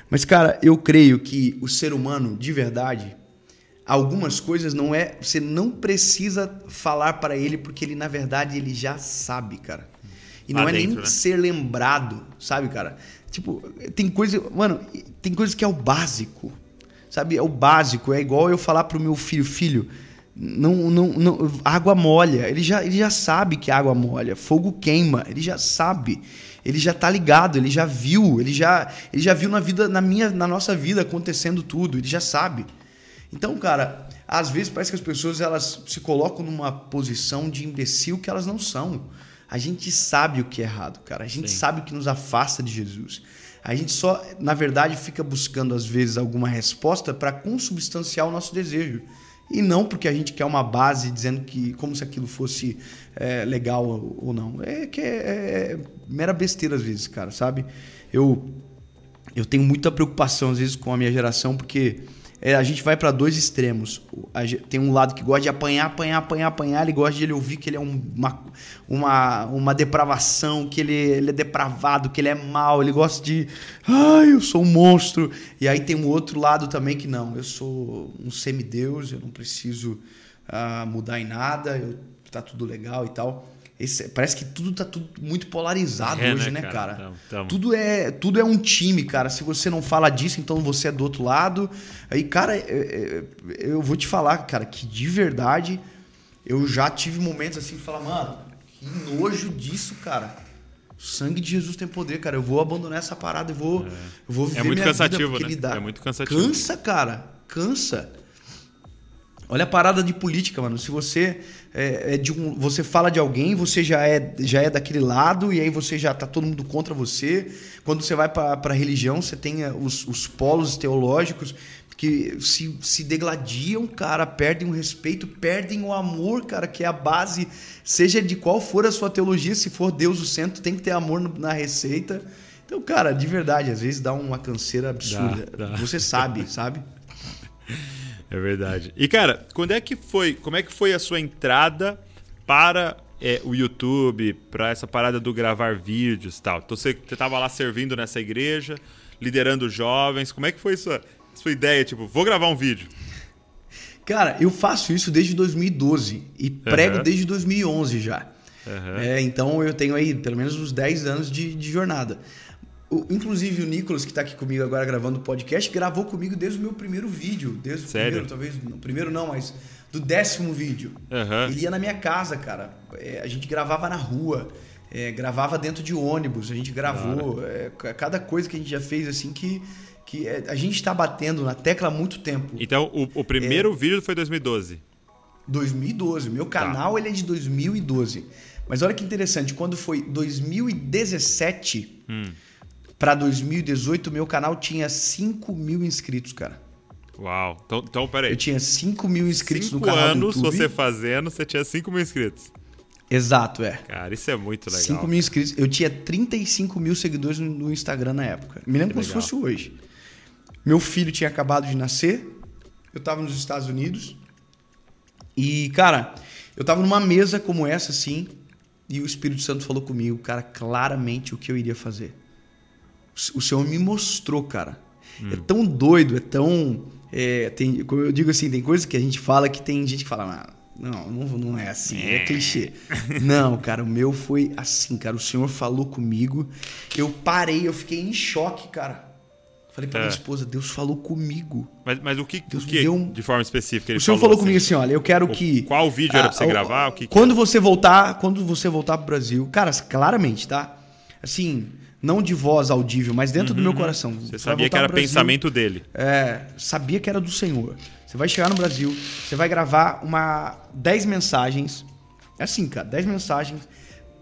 Mas, cara, eu creio que o ser humano, de verdade, algumas coisas não é. Você não precisa falar para ele, porque ele, na verdade, ele já sabe, cara. E não é nem né? ser lembrado, sabe, cara? Tipo, tem coisa. Mano, tem coisas que é o básico Sabe, é o básico, é igual eu falar pro meu filho, filho, não, não, não, água molha. Ele já, ele já sabe que água molha, fogo queima, ele já sabe. Ele já tá ligado, ele já viu, ele já, ele já viu na vida, na minha, na nossa vida acontecendo tudo, ele já sabe. Então, cara, às vezes parece que as pessoas elas se colocam numa posição de imbecil que elas não são. A gente sabe o que é errado, cara. A gente Sim. sabe o que nos afasta de Jesus. A gente só, na verdade, fica buscando às vezes alguma resposta para consubstanciar o nosso desejo. E não porque a gente quer uma base dizendo que como se aquilo fosse é, legal ou não. É que é, é mera besteira às vezes, cara, sabe? Eu, eu tenho muita preocupação às vezes com a minha geração porque é, a gente vai para dois extremos. Tem um lado que gosta de apanhar, apanhar, apanhar, apanhar. Ele gosta de ele ouvir que ele é uma, uma, uma depravação, que ele, ele é depravado, que ele é mal. Ele gosta de. Ai, eu sou um monstro. E aí tem um outro lado também que não. Eu sou um semideus, eu não preciso uh, mudar em nada, eu, tá tudo legal e tal. Esse, parece que tudo tá tudo muito polarizado é, hoje, né, né cara? Tamo, tamo. Tudo, é, tudo é um time, cara. Se você não fala disso, então você é do outro lado. Aí, cara, é, é, eu vou te falar, cara, que de verdade eu já tive momentos assim de falar, mano, que nojo disso, cara. O sangue de Jesus tem poder, cara. Eu vou abandonar essa parada e vou, é. eu vou viver É muito minha cansativo, vida né? Dá... É muito cansativo. Cansa, cara. Cansa. Olha a parada de política, mano. Se você é, é, de um, você fala de alguém, você já é, já é daquele lado e aí você já tá todo mundo contra você. Quando você vai para a religião, você tem os, os polos teológicos que se, se degladiam, cara, perdem o respeito, perdem o amor, cara, que é a base, seja de qual for a sua teologia, se for Deus o centro, tem que ter amor na receita. Então, cara, de verdade, às vezes dá uma canseira absurda. Dá, dá. Você sabe, sabe? É verdade. E cara, quando é que foi? Como é que foi a sua entrada para é, o YouTube, para essa parada do gravar vídeos, e tal? Então você, você tava lá servindo nessa igreja, liderando jovens. Como é que foi sua sua ideia, tipo, vou gravar um vídeo? Cara, eu faço isso desde 2012 e prego uhum. desde 2011 já. Uhum. É, então eu tenho aí pelo menos uns 10 anos de, de jornada. O, inclusive o Nicolas, que está aqui comigo agora gravando o podcast, gravou comigo desde o meu primeiro vídeo. Desde Sério? o primeiro, talvez. No primeiro não, mas do décimo vídeo. Uhum. Ele ia na minha casa, cara. É, a gente gravava na rua. É, gravava dentro de ônibus, a gente gravou. É, cada coisa que a gente já fez assim que que é, a gente está batendo na tecla há muito tempo. Então, o, o primeiro vídeo foi 2012? 2012. Meu tá. canal tá. ele é de 2012. Mas olha que interessante, quando foi 2017 hum. Para 2018, meu canal tinha 5 mil inscritos, cara. Uau. Então, então peraí. Eu tinha 5 mil inscritos Cinco no canal anos você fazendo, você tinha 5 mil inscritos. Exato, é. Cara, isso é muito legal. 5 mil inscritos. Eu tinha 35 mil seguidores no Instagram na época. Me lembro que como legal. se fosse hoje. Meu filho tinha acabado de nascer, eu estava nos Estados Unidos e, cara, eu estava numa mesa como essa, assim, e o Espírito Santo falou comigo, cara, claramente o que eu iria fazer. O Senhor me mostrou, cara. Hum. É tão doido, é tão. É, tem, como eu digo assim, tem coisas que a gente fala que tem gente que fala, ah, não, não, não é assim, é, é clichê. não, cara, o meu foi assim, cara. O Senhor falou comigo, eu parei, eu fiquei em choque, cara. Falei pra é. minha esposa, Deus falou comigo. Mas, mas o que, Deus o que um... de forma específica ele O senhor falou, falou comigo assim, olha, eu quero que... Qual vídeo era pra você ah, gravar? O que quando você voltar, quando você voltar pro Brasil, cara, claramente, tá? Assim, não de voz audível, mas dentro uhum. do meu uhum. coração. Você, sabia que era Brasil, pensamento dele. É, sabia que era do Senhor. Você vai chegar no Brasil, você vai gravar uma 10 mensagens. É assim, cara, 10 mensagens.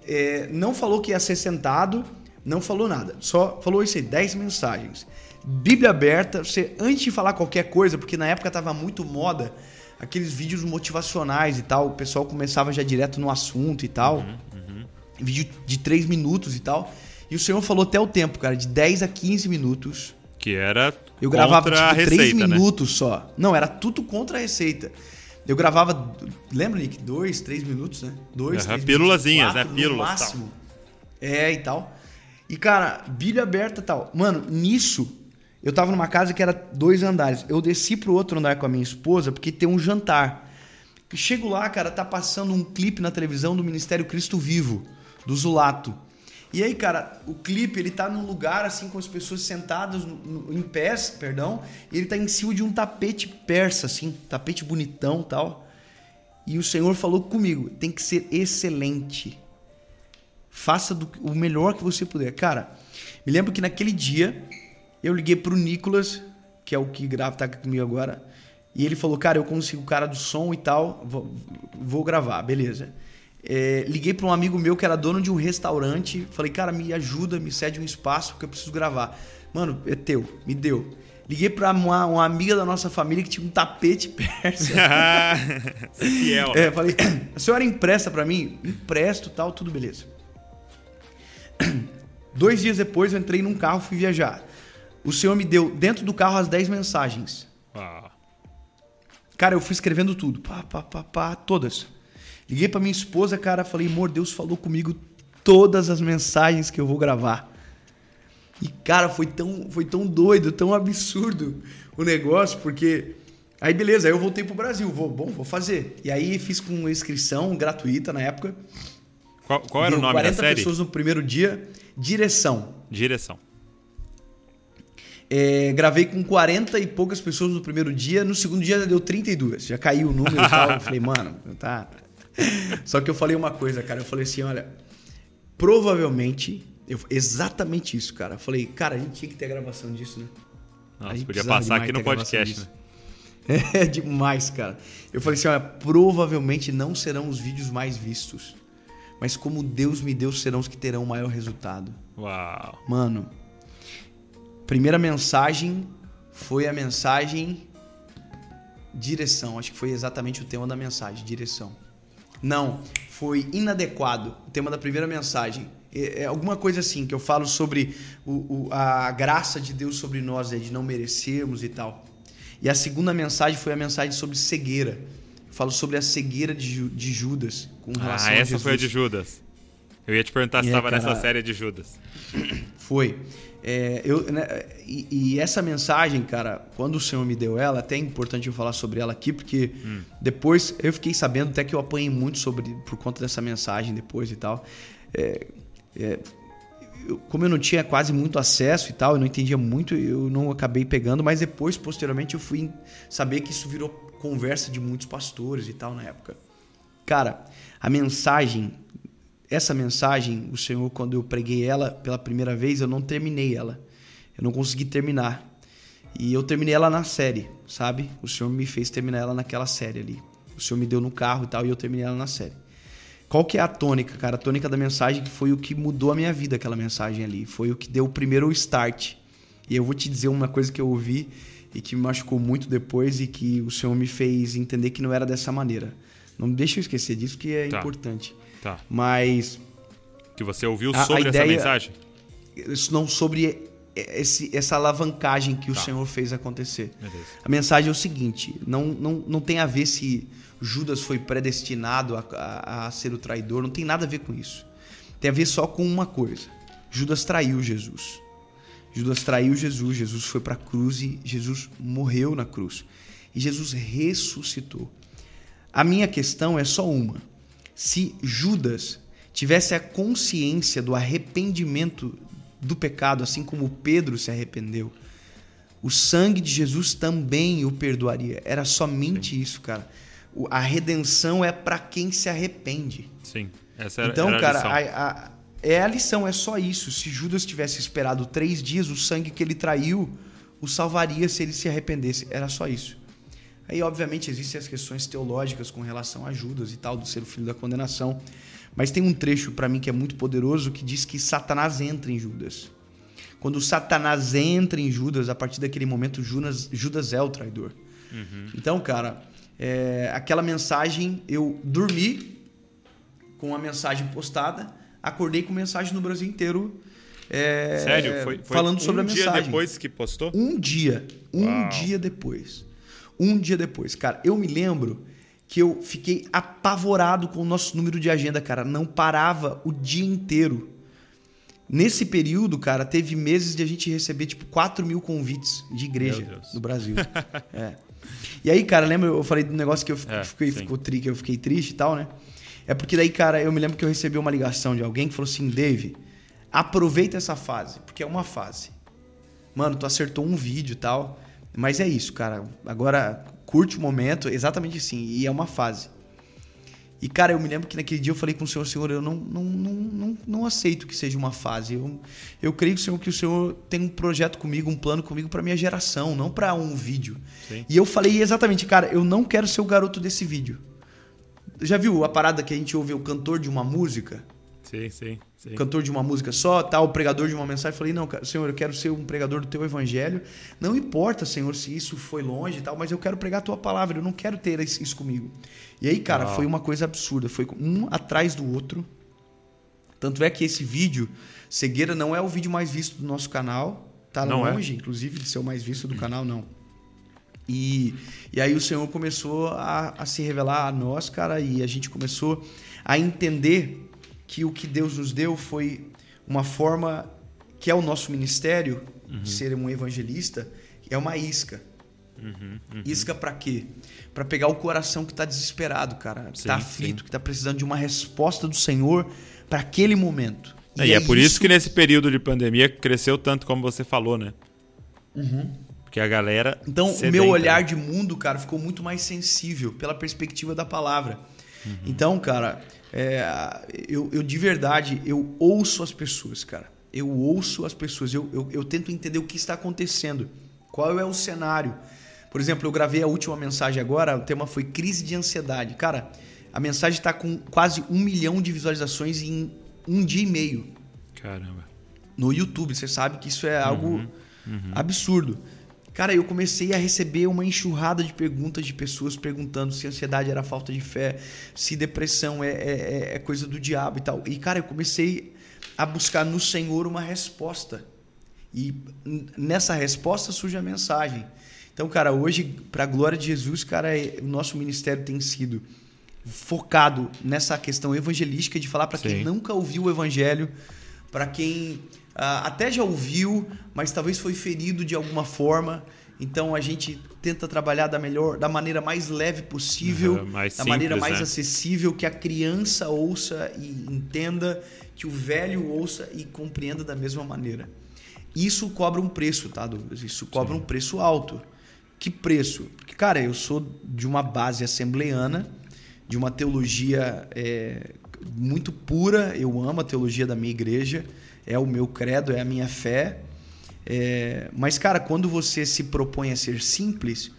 É, não falou que ia ser sentado, não falou nada. Só falou isso aí, 10 mensagens. Bíblia aberta, você antes de falar qualquer coisa, porque na época tava muito moda aqueles vídeos motivacionais e tal, o pessoal começava já direto no assunto e tal. Uhum, uhum. Vídeo de 3 minutos e tal. E o senhor falou até o tempo, cara, de 10 a 15 minutos. Que era Eu gravava tipo, a receita, 3 né? minutos né? só. Não, era tudo contra a receita. Eu gravava, lembra, Nick? Dois, três minutos, né? Dois, uhum, três Pílulazinhas, né? Pílulas. máximo. Tal. É, e tal. E, cara, Bíblia aberta e tal. Mano, nisso, eu tava numa casa que era dois andares. Eu desci pro outro andar com a minha esposa porque tem um jantar. Chego lá, cara, tá passando um clipe na televisão do Ministério Cristo Vivo, do Zulato. E aí, cara, o clipe, ele tá num lugar assim com as pessoas sentadas no, no, em pés, perdão, e ele tá em cima de um tapete persa assim, tapete bonitão, tal. E o Senhor falou comigo, tem que ser excelente. Faça do, o melhor que você puder. Cara, me lembro que naquele dia eu liguei pro Nicolas, que é o que grava, tá comigo agora. E ele falou, cara, eu consigo o cara do som e tal, vou, vou gravar, beleza. É, liguei para um amigo meu que era dono de um restaurante. Falei, cara, me ajuda, me cede um espaço porque eu preciso gravar. Mano, é teu, me deu. Liguei para uma, uma, amiga da nossa família que tinha um tapete persa. Fiel. É, falei, a senhora empresta para mim? Empresto tal, tudo beleza. Dois dias depois eu entrei num carro fui viajar. O Senhor me deu dentro do carro as 10 mensagens. Ah. Cara, eu fui escrevendo tudo. Pá, pá, pá, pá, todas. Liguei pra minha esposa, cara, falei, amor, Deus falou comigo todas as mensagens que eu vou gravar. E, cara, foi tão, foi tão doido, tão absurdo o negócio, porque. Aí, beleza, aí eu voltei pro Brasil. Vou, bom, vou fazer. E aí fiz com inscrição gratuita na época. Qual, qual era Deu o nome da série? 40 pessoas no primeiro dia. Direção. Direção. É, gravei com 40 e poucas pessoas no primeiro dia, no segundo dia deu 32. Já caiu o número e tal. Eu falei, mano, tá. Só que eu falei uma coisa, cara. Eu falei assim, olha, provavelmente, eu, exatamente isso, cara. Eu falei, cara, a gente tinha que ter a gravação disso, né? Nossa, podia passar aqui no podcast, né? É demais, cara. Eu falei assim, olha, provavelmente não serão os vídeos mais vistos. Mas como Deus me deu, serão os que terão o maior resultado. Uau. Mano, primeira mensagem foi a mensagem direção. Acho que foi exatamente o tema da mensagem, direção. Não, foi inadequado. O tema da primeira mensagem. É, é alguma coisa assim, que eu falo sobre o, o, a graça de Deus sobre nós, é de não merecermos e tal. E a segunda mensagem foi a mensagem sobre cegueira. Eu falo sobre a cegueira de, de Judas com relação ah, a essa foi a de Judas. Eu ia te perguntar se estava é, nessa série de Judas. Foi. É, eu, né, e, e, essa mensagem, cara, quando o Senhor me deu ela, até é importante eu falar sobre ela aqui, porque hum. depois eu fiquei sabendo até que eu apanhei muito sobre por conta dessa mensagem depois e tal. É, é, eu, como eu não tinha quase muito acesso e tal, eu não entendia muito, eu não acabei pegando, mas depois, posteriormente, eu fui saber que isso virou conversa de muitos pastores e tal na época. Cara, a mensagem essa mensagem, o Senhor, quando eu preguei ela pela primeira vez, eu não terminei ela. Eu não consegui terminar. E eu terminei ela na série, sabe? O Senhor me fez terminar ela naquela série ali. O Senhor me deu no carro e tal, e eu terminei ela na série. Qual que é a tônica, cara? A tônica da mensagem que foi o que mudou a minha vida, aquela mensagem ali. Foi o que deu o primeiro start. E eu vou te dizer uma coisa que eu ouvi e que me machucou muito depois e que o Senhor me fez entender que não era dessa maneira. Não deixa eu esquecer disso, que é tá. importante. Tá. Mas. Que você ouviu a, sobre a ideia, essa mensagem? Não sobre esse, essa alavancagem que o tá. Senhor fez acontecer. Beleza. A mensagem é o seguinte: não, não, não tem a ver se Judas foi predestinado a, a, a ser o traidor, não tem nada a ver com isso. Tem a ver só com uma coisa: Judas traiu Jesus. Judas traiu Jesus, Jesus foi para a cruz e Jesus morreu na cruz. E Jesus ressuscitou. A minha questão é só uma se Judas tivesse a consciência do arrependimento do pecado, assim como Pedro se arrependeu, o sangue de Jesus também o perdoaria. Era somente Sim. isso, cara. A redenção é para quem se arrepende. Sim, essa era, então, era cara, a lição. A, a, é a lição, é só isso. Se Judas tivesse esperado três dias, o sangue que ele traiu o salvaria se ele se arrependesse. Era só isso. Aí, obviamente, existem as questões teológicas com relação a Judas e tal, do ser o filho da condenação. Mas tem um trecho para mim que é muito poderoso que diz que Satanás entra em Judas. Quando Satanás entra em Judas, a partir daquele momento, Judas, Judas é o traidor. Uhum. Então, cara, é, aquela mensagem, eu dormi com a mensagem postada, acordei com mensagem no Brasil inteiro. É, Sério? Foi, foi falando sobre um a mensagem. Um dia depois que postou? Um dia. Um Uau. dia depois um dia depois. Cara, eu me lembro que eu fiquei apavorado com o nosso número de agenda, cara. Não parava o dia inteiro. Nesse período, cara, teve meses de a gente receber, tipo, 4 mil convites de igreja no Brasil. é. E aí, cara, lembra eu falei do negócio que eu é, fiquei, ficou tri, que eu fiquei triste e tal, né? É porque daí, cara, eu me lembro que eu recebi uma ligação de alguém que falou assim: Dave, aproveita essa fase, porque é uma fase. Mano, tu acertou um vídeo e tal. Mas é isso, cara. Agora curte o momento, exatamente assim. E é uma fase. E, cara, eu me lembro que naquele dia eu falei com o Senhor, Senhor, eu não, não, não, não, não aceito que seja uma fase. Eu, eu creio que o, Senhor, que o Senhor tem um projeto comigo, um plano comigo para minha geração, não para um vídeo. Sim. E eu falei exatamente, cara, eu não quero ser o garoto desse vídeo. Já viu a parada que a gente ouve o cantor de uma música? Sim, sim, sim. Cantor de uma música só, tal, pregador de uma mensagem. Falei, não, Senhor, eu quero ser um pregador do teu evangelho. Não importa, Senhor, se isso foi longe e tal, mas eu quero pregar a tua palavra. Eu não quero ter isso comigo. E aí, cara, Uau. foi uma coisa absurda. Foi um atrás do outro. Tanto é que esse vídeo, Cegueira, não é o vídeo mais visto do nosso canal. Tá não é? longe, é. inclusive, de ser o mais visto do canal, não. E, e aí o Senhor começou a, a se revelar a nós, cara, e a gente começou a entender que o que Deus nos deu foi uma forma que é o nosso ministério, uhum. ser um evangelista, é uma isca. Uhum, uhum. Isca para quê? Para pegar o coração que está desesperado, cara, que está aflito, sim. que está precisando de uma resposta do Senhor para aquele momento. E, e é, é, por isso... isso que nesse período de pandemia cresceu tanto como você falou, né? Uhum. Porque a galera. Então, sedenta, o meu olhar né? de mundo, cara, ficou muito mais sensível pela perspectiva da palavra. Uhum. Então, cara, é, eu, eu de verdade, eu ouço as pessoas, cara. Eu ouço as pessoas, eu, eu, eu tento entender o que está acontecendo, qual é o cenário. Por exemplo, eu gravei a última mensagem agora, o tema foi crise de ansiedade. Cara, a mensagem está com quase um milhão de visualizações em um dia e meio. Caramba. No YouTube, você sabe que isso é algo uhum, uhum. absurdo. Cara, eu comecei a receber uma enxurrada de perguntas de pessoas perguntando se ansiedade era falta de fé, se depressão é, é, é, é coisa do diabo e tal. E, cara, eu comecei a buscar no Senhor uma resposta. E nessa resposta surge a mensagem. Então, cara, hoje, para a glória de Jesus, cara, é, o nosso ministério tem sido focado nessa questão evangelística de falar para quem nunca ouviu o evangelho, para quem até já ouviu, mas talvez foi ferido de alguma forma. Então a gente tenta trabalhar da melhor, da maneira mais leve possível, uhum, da simples, maneira mais né? acessível, que a criança ouça e entenda, que o velho ouça e compreenda da mesma maneira. Isso cobra um preço, tá, Douglas? Isso cobra Sim. um preço alto. Que preço? Porque, cara, eu sou de uma base assembleana de uma teologia é, muito pura. Eu amo a teologia da minha igreja, é o meu credo, é a minha fé. É, mas, cara, quando você se propõe a ser simples,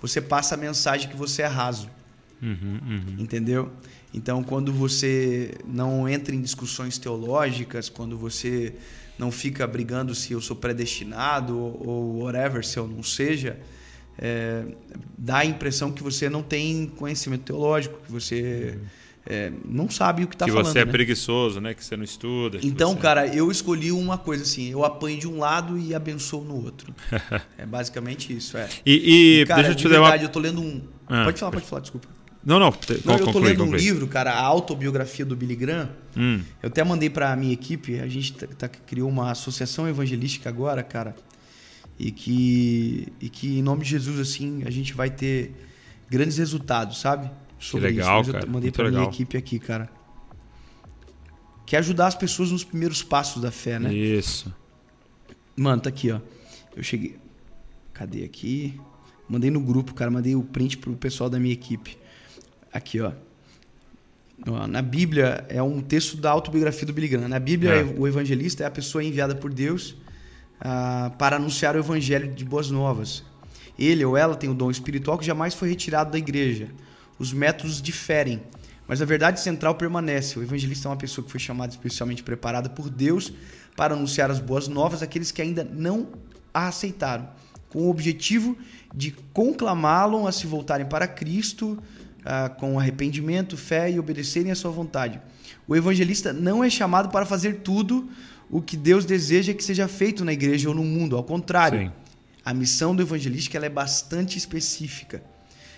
você passa a mensagem que você é raso. Uhum, uhum. Entendeu? Então, quando você não entra em discussões teológicas, quando você não fica brigando se eu sou predestinado ou, whatever, se eu não seja, é, dá a impressão que você não tem conhecimento teológico, que você é, não sabe o que está falando. Que você é né? preguiçoso, né? Que você não estuda. Então, você... cara, eu escolhi uma coisa assim: eu apanho de um lado e abençoo no outro. é basicamente isso. É. E, e, e cara, deixa eu te de verdade, uma... eu tô lendo um. Ah, pode falar, pode falar, desculpa. Não, não. não eu tô lendo conclui. um livro, cara, a autobiografia do Billy Graham. Hum. Eu até mandei para a minha equipe. A gente tá, tá, criou uma associação evangelística agora, cara e que, e que em nome de Jesus assim a gente vai ter grandes resultados, sabe? Sobre que legal, isso. Mas eu mandei para minha equipe aqui, cara. Que é ajudar as pessoas nos primeiros passos da fé, né? Isso. Mano, tá aqui, ó. Eu cheguei. Cadê aqui? Mandei no grupo, cara. Mandei o print pro pessoal da minha equipe. Aqui, ó. Na Bíblia é um texto da autobiografia do Billy Graham. Na Bíblia, é. o evangelista é a pessoa enviada por Deus ah, para anunciar o evangelho de boas novas. Ele ou ela tem o dom espiritual que jamais foi retirado da igreja. Os métodos diferem, mas a verdade central permanece. O evangelista é uma pessoa que foi chamada especialmente preparada por Deus para anunciar as boas novas àqueles que ainda não a aceitaram, com o objetivo de conclamá-lo a se voltarem para Cristo ah, com arrependimento, fé e obedecerem à sua vontade. O evangelista não é chamado para fazer tudo o que Deus deseja que seja feito na igreja ou no mundo. Ao contrário, Sim. a missão do evangelista ela é bastante específica.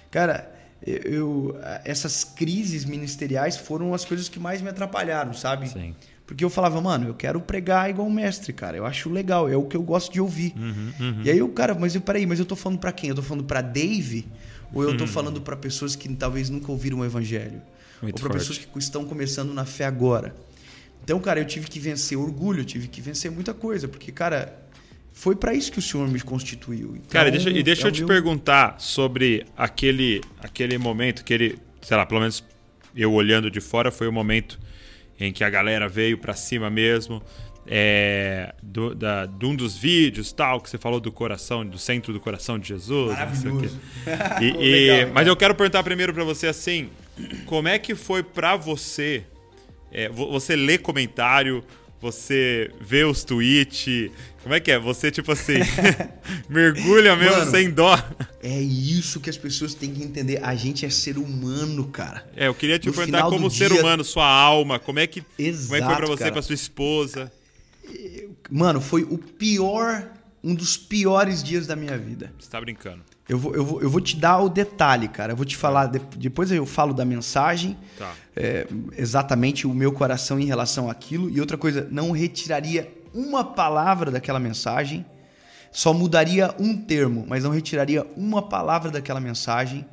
Cara, eu, essas crises ministeriais foram as coisas que mais me atrapalharam, sabe? Sim. Porque eu falava, mano, eu quero pregar igual um mestre, cara. Eu acho legal, é o que eu gosto de ouvir. Uhum, uhum. E aí o cara, mas eu, peraí, mas eu tô falando para quem? Eu tô falando para Dave? Ou eu tô uhum. falando para pessoas que talvez nunca ouviram o evangelho? Muito ou para pessoas que estão começando na fé agora? Então, cara, eu tive que vencer orgulho, eu tive que vencer muita coisa, porque, cara, foi para isso que o Senhor me constituiu. Então, cara, deixa, e deixa é eu te meu... perguntar sobre aquele, aquele momento, que ele, sei lá, pelo menos eu olhando de fora, foi o momento em que a galera veio para cima mesmo. É, do, da, de um dos vídeos tal que você falou do coração, do centro do coração de Jesus. Maravilhoso. E, e, Legal, mas eu quero perguntar primeiro para você assim, como é que foi para você é, você lê comentário, você vê os tweets. Como é que é? Você, tipo assim, mergulha mesmo Mano, sem dó. É isso que as pessoas têm que entender. A gente é ser humano, cara. É, eu queria te no perguntar como ser dia... humano, sua alma, como é que, Exato, como é que foi pra você e pra sua esposa? Mano, foi o pior, um dos piores dias da minha vida. Você tá brincando. Eu vou, eu, vou, eu vou te dar o detalhe, cara. Eu vou te falar, depois eu falo da mensagem, tá. é, exatamente o meu coração em relação àquilo. E outra coisa, não retiraria uma palavra daquela mensagem, só mudaria um termo, mas não retiraria uma palavra daquela mensagem,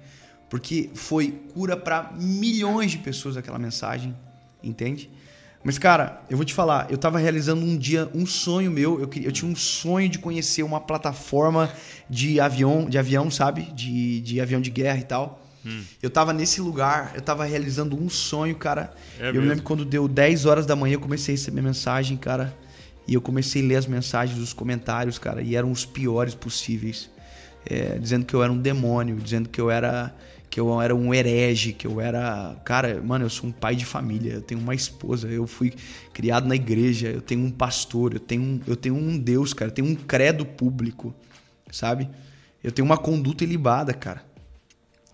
porque foi cura para milhões de pessoas aquela mensagem, entende? Mas, cara, eu vou te falar, eu tava realizando um dia um sonho meu. Eu, eu tinha um sonho de conhecer uma plataforma de avião, de avião, sabe? De, de avião de guerra e tal. Hum. Eu tava nesse lugar, eu tava realizando um sonho, cara. É eu mesmo? me lembro quando deu 10 horas da manhã, eu comecei a receber mensagem, cara. E eu comecei a ler as mensagens dos comentários, cara, e eram os piores possíveis. É, dizendo que eu era um demônio, dizendo que eu era que eu era um herege, que eu era. Cara, mano, eu sou um pai de família, eu tenho uma esposa, eu fui criado na igreja, eu tenho um pastor, eu tenho um, eu tenho um Deus, cara, eu tenho um credo público, sabe? Eu tenho uma conduta ilibada, cara.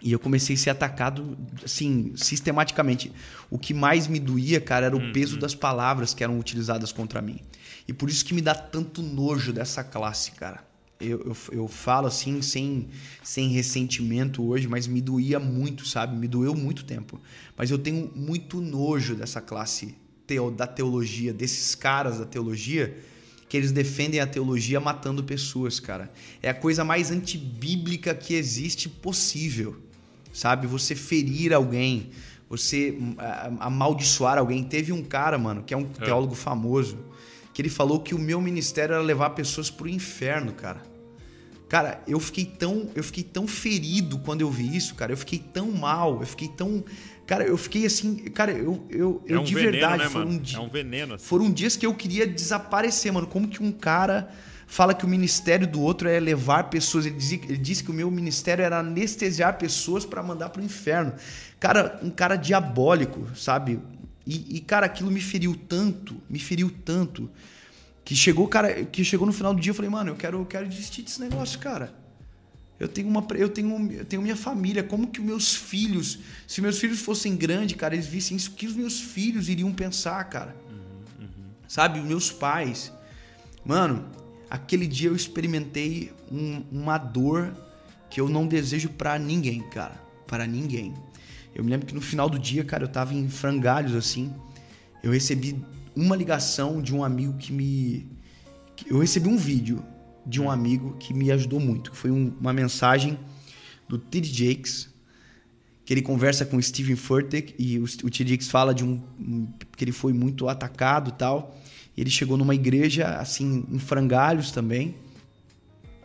E eu comecei a ser atacado, assim, sistematicamente. O que mais me doía, cara, era o uhum. peso das palavras que eram utilizadas contra mim. E por isso que me dá tanto nojo dessa classe, cara eu, eu, eu, falo assim sem, sem ressentimento hoje, mas me doía muito, sabe? Me doeu muito tempo. Mas eu tenho muito nojo dessa classe teo, da teologia, desses caras da teologia, que eles defendem a teologia matando pessoas, cara. É a coisa mais antibíblica que existe possível, sabe? Você ferir alguém, você amaldiçoar alguém. Teve um cara, mano, que é um é. teólogo famoso que ele falou que o meu ministério era levar pessoas pro inferno, cara. Cara, eu fiquei tão, eu fiquei tão ferido quando eu vi isso, cara. Eu fiquei tão mal, eu fiquei tão, cara, eu fiquei assim, cara, eu, eu, é eu de veneno, verdade né, foram, é um veneno. Assim. Foram dias que eu queria desaparecer, mano. Como que um cara fala que o ministério do outro é levar pessoas. Ele, dizia, ele disse que o meu ministério era anestesiar pessoas para mandar pro inferno. Cara, um cara diabólico, sabe? E, e, cara, aquilo me feriu tanto, me feriu tanto, que chegou, cara, que chegou no final do dia eu falei, mano, eu quero, eu quero desistir desse negócio, cara. Eu tenho uma, eu tenho, eu tenho minha família. Como que meus filhos, se meus filhos fossem grandes, cara, eles vissem isso, o que os meus filhos iriam pensar, cara? Uhum, uhum. Sabe, os meus pais. Mano, aquele dia eu experimentei um, uma dor que eu não desejo para ninguém, cara, para ninguém. Eu me lembro que no final do dia, cara, eu tava em frangalhos assim. Eu recebi uma ligação de um amigo que me. Eu recebi um vídeo de um amigo que me ajudou muito, foi um, uma mensagem do T.D. Jakes, que ele conversa com o Steven Furtick e o, o T.D. Jakes fala de um, um, que ele foi muito atacado e tal. Ele chegou numa igreja assim em frangalhos também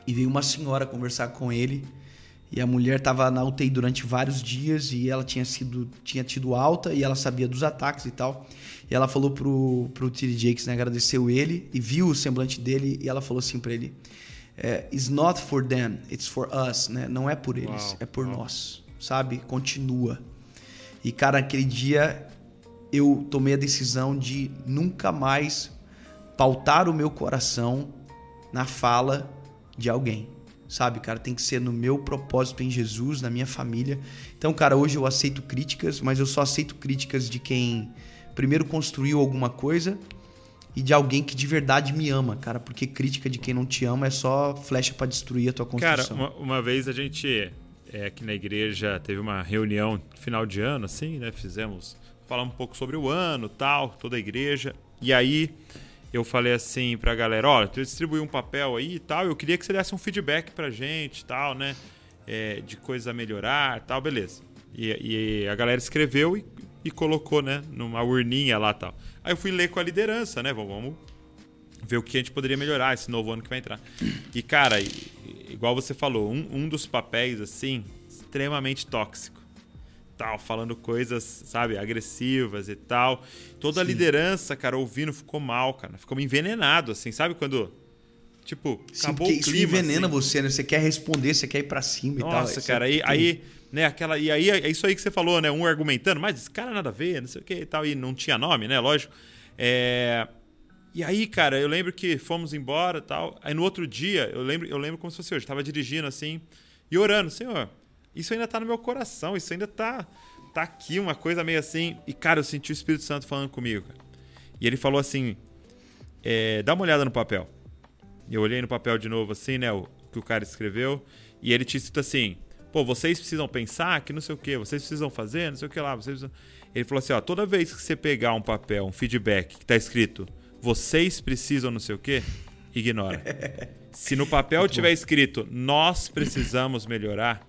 e veio uma senhora conversar com ele e a mulher estava na UTI durante vários dias e ela tinha sido tinha tido alta e ela sabia dos ataques e tal. E ela falou pro pro T.D. Jakes, né, agradeceu ele e viu o semblante dele e ela falou assim para ele: é, "It's not for them, it's for us", né? Não é por eles, é por nós, sabe? Continua. E cara, aquele dia eu tomei a decisão de nunca mais pautar o meu coração na fala de alguém sabe, cara? Tem que ser no meu propósito em Jesus, na minha família. Então, cara, hoje eu aceito críticas, mas eu só aceito críticas de quem primeiro construiu alguma coisa e de alguém que de verdade me ama, cara. Porque crítica de quem não te ama é só flecha para destruir a tua construção. Cara, uma, uma vez a gente é, aqui na igreja teve uma reunião final de ano, assim, né? Fizemos falar um pouco sobre o ano, tal, toda a igreja. E aí eu falei assim pra galera, ó, eu distribuí um papel aí e tal, eu queria que você desse um feedback pra gente tal, né? É, de coisas a melhorar tal, beleza. E, e a galera escreveu e, e, colocou, né, numa urninha lá tal. Aí eu fui ler com a liderança, né? Vamos ver o que a gente poderia melhorar esse novo ano que vai entrar. E, cara, igual você falou, um, um dos papéis, assim, extremamente tóxico tal, falando coisas, sabe, agressivas e tal. Toda Sim. a liderança, cara, ouvindo ficou mal, cara. Ficou envenenado, assim, sabe quando. Tipo, Sim, acabou o clima. Isso envenena assim. você, né? Você quer responder, você quer ir pra cima Nossa, e tal. Nossa, cara, aí, aí, né, aquela. E aí é isso aí que você falou, né? Um argumentando, mas esse cara nada a ver, não sei o que e tal. E não tinha nome, né? Lógico. É. E aí, cara, eu lembro que fomos embora e tal. Aí no outro dia, eu lembro, eu lembro como se fosse hoje. Eu tava dirigindo assim e orando, Senhor, isso ainda tá no meu coração, isso ainda tá, tá aqui, uma coisa meio assim. E, cara, eu senti o Espírito Santo falando comigo, cara. E ele falou assim: é, dá uma olhada no papel. Eu olhei no papel de novo, assim, né? O que o cara escreveu. E ele te cita assim: pô, vocês precisam pensar que não sei o que, vocês precisam fazer, não sei o que lá. Vocês precisam... Ele falou assim: ó, toda vez que você pegar um papel, um feedback que tá escrito, vocês precisam não sei o que, ignora. Se no papel tiver escrito, nós precisamos melhorar,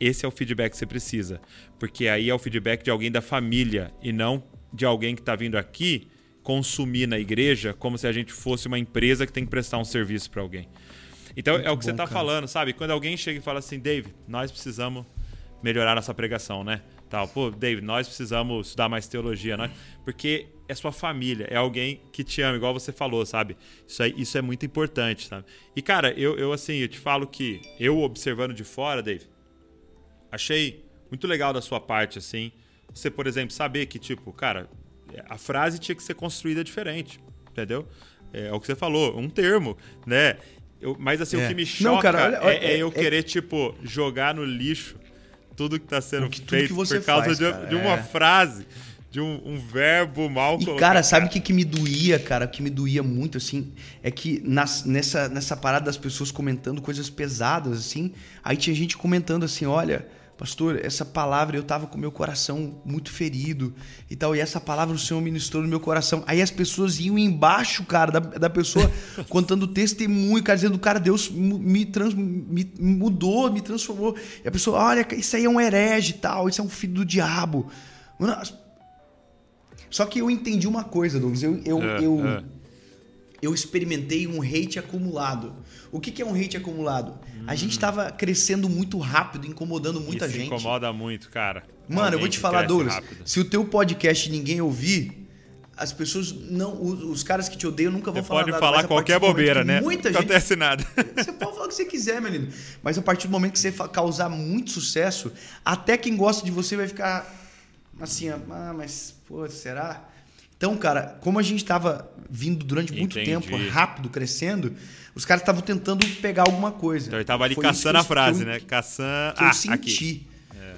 esse é o feedback que você precisa. Porque aí é o feedback de alguém da família e não de alguém que está vindo aqui consumir na igreja como se a gente fosse uma empresa que tem que prestar um serviço para alguém. Então Muito é o que bom, você está falando, sabe? Quando alguém chega e fala assim, Dave, nós precisamos melhorar nossa pregação, né? Tal. Pô, David, nós precisamos estudar mais teologia, né? Porque é sua família, é alguém que te ama, igual você falou, sabe? Isso é, isso é muito importante, sabe? E, cara, eu, eu assim, eu te falo que eu observando de fora, David, achei muito legal da sua parte, assim, você, por exemplo, saber que, tipo, cara, a frase tinha que ser construída diferente, entendeu? É, é o que você falou, um termo, né? Eu, mas assim, é. o que me choca Não, cara, olha, olha, é, é, eu é, querer, tipo, jogar no lixo tudo que está sendo que, feito por causa faz, de, de, uma é. frase, de um, um, verbo mal e, colocado. Cara, sabe o que, que me doía, cara? O que me doía muito, assim, é que nas, nessa, nessa parada das pessoas comentando coisas pesadas, assim, aí tinha gente comentando assim, olha pastor, essa palavra eu tava com meu coração muito ferido e tal, e essa palavra o Senhor ministrou no meu coração. Aí as pessoas iam embaixo, cara, da, da pessoa contando testemunho, cara, dizendo, cara, Deus me, trans, me mudou, me transformou. E a pessoa, olha, isso aí é um herege e tal, isso é um filho do diabo. Só que eu entendi uma coisa, Douglas, eu, eu, é, eu, é. Eu experimentei um hate acumulado. O que, que é um hate acumulado? Hum. A gente estava crescendo muito rápido, incomodando muita Isso gente. incomoda muito, cara. Mano, Alguém eu vou te falar, Douglas. Rápido. Se o teu podcast ninguém ouvir, as pessoas não. Os, os, caras que te odeiam nunca vão você falar pode nada. falar qualquer bobeira, né? Muita não gente, acontece nada. Você pode falar o que você quiser, meu lindo. Mas a partir do momento que você causar muito sucesso, até quem gosta de você vai ficar assim, ah, mas, pô, será? Então, cara, como a gente estava vindo durante muito Entendi. tempo, rápido, crescendo, os caras estavam tentando pegar alguma coisa. Então ele tava ali Foi caçando a frase, eu, né? Caçando. Ah, eu senti. Aqui. É.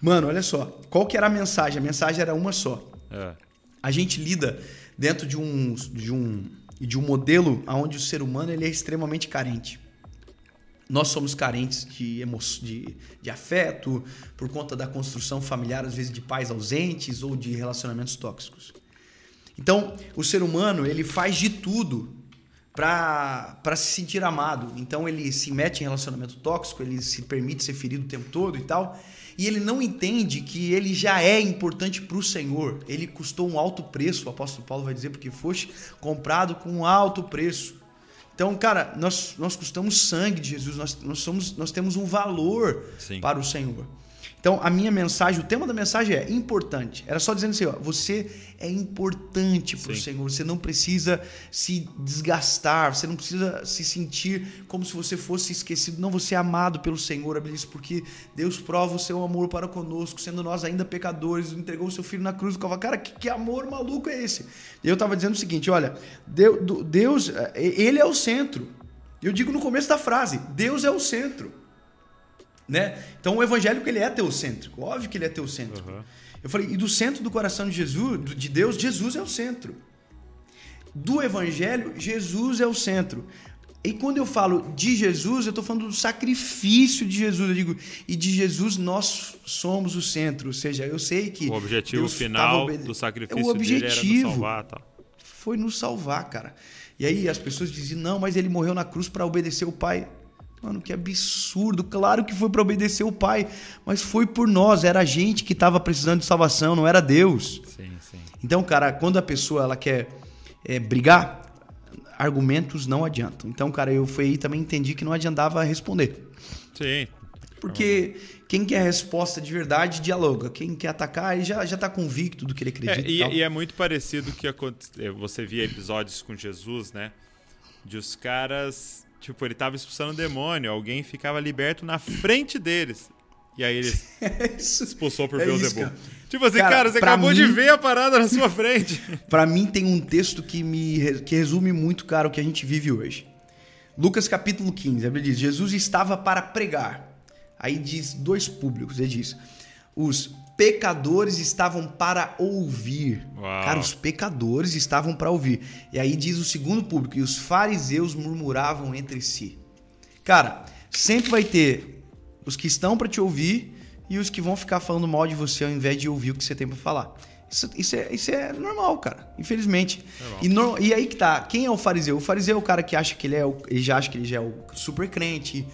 Mano, olha só. Qual que era a mensagem? A mensagem era uma só. É. A gente lida dentro de um, de um, de um modelo onde o ser humano ele é extremamente carente. Nós somos carentes de, emo de, de afeto, por conta da construção familiar, às vezes de pais ausentes ou de relacionamentos tóxicos. Então, o ser humano ele faz de tudo para se sentir amado. Então ele se mete em relacionamento tóxico, ele se permite ser ferido o tempo todo e tal. E ele não entende que ele já é importante para o Senhor. Ele custou um alto preço, o apóstolo Paulo vai dizer, porque foste comprado com um alto preço. Então, cara, nós, nós custamos sangue de Jesus, nós, nós, somos, nós temos um valor Sim. para o Senhor. Então, a minha mensagem, o tema da mensagem é importante. Era só dizendo assim, ó, você é importante para o Senhor. Você não precisa se desgastar, você não precisa se sentir como se você fosse esquecido. Não, você é amado pelo Senhor, a Bíblia diz, porque Deus prova o seu amor para conosco, sendo nós ainda pecadores, entregou o seu filho na cruz. Eu cara, que, que amor maluco é esse? E eu estava dizendo o seguinte, olha, Deus, eh, ele é o centro. Eu digo no começo da frase, Deus é o centro. Né? Então o evangélico ele é teocêntrico, óbvio que ele é teocêntrico. Uhum. Eu falei, e do centro do coração de Jesus, de Deus, Jesus é o centro. Do evangelho, Jesus é o centro. E quando eu falo de Jesus, eu estou falando do sacrifício de Jesus. Eu digo, e de Jesus nós somos o centro. Ou seja, eu sei que. O objetivo Deus final obede... do sacrifício o objetivo dele era nos salvar. Tal. Foi nos salvar, cara. E aí as pessoas diziam, não, mas ele morreu na cruz para obedecer o Pai. Mano, que absurdo. Claro que foi para obedecer o Pai, mas foi por nós. Era a gente que estava precisando de salvação, não era Deus. Sim, sim. Então, cara, quando a pessoa ela quer é, brigar, argumentos não adiantam. Então, cara, eu fui aí também entendi que não adiantava responder. Sim. Porque quem quer resposta de verdade dialoga. Quem quer atacar, ele já, já tá convicto do que ele acredita. É, e, e, é muito parecido que você via episódios com Jesus, né? De os caras Tipo, ele tava expulsando o demônio, alguém ficava liberto na frente deles. E aí ele é expulsou por é Beelzebub. Tipo assim, cara, cara você acabou mim, de ver a parada na sua frente. para mim tem um texto que me que resume muito, cara, o que a gente vive hoje. Lucas capítulo 15, ele diz: Jesus estava para pregar. Aí diz dois públicos, ele diz: os pecadores estavam para ouvir. Uau. Cara, os pecadores estavam para ouvir. E aí diz o segundo público, e os fariseus murmuravam entre si. Cara, sempre vai ter os que estão para te ouvir e os que vão ficar falando mal de você ao invés de ouvir o que você tem para falar. Isso, isso, é, isso é normal, cara. Infelizmente. E, no, e, aí que tá. Quem é o fariseu? O fariseu é o cara que acha que ele é o, ele já acha que ele já é o super crente,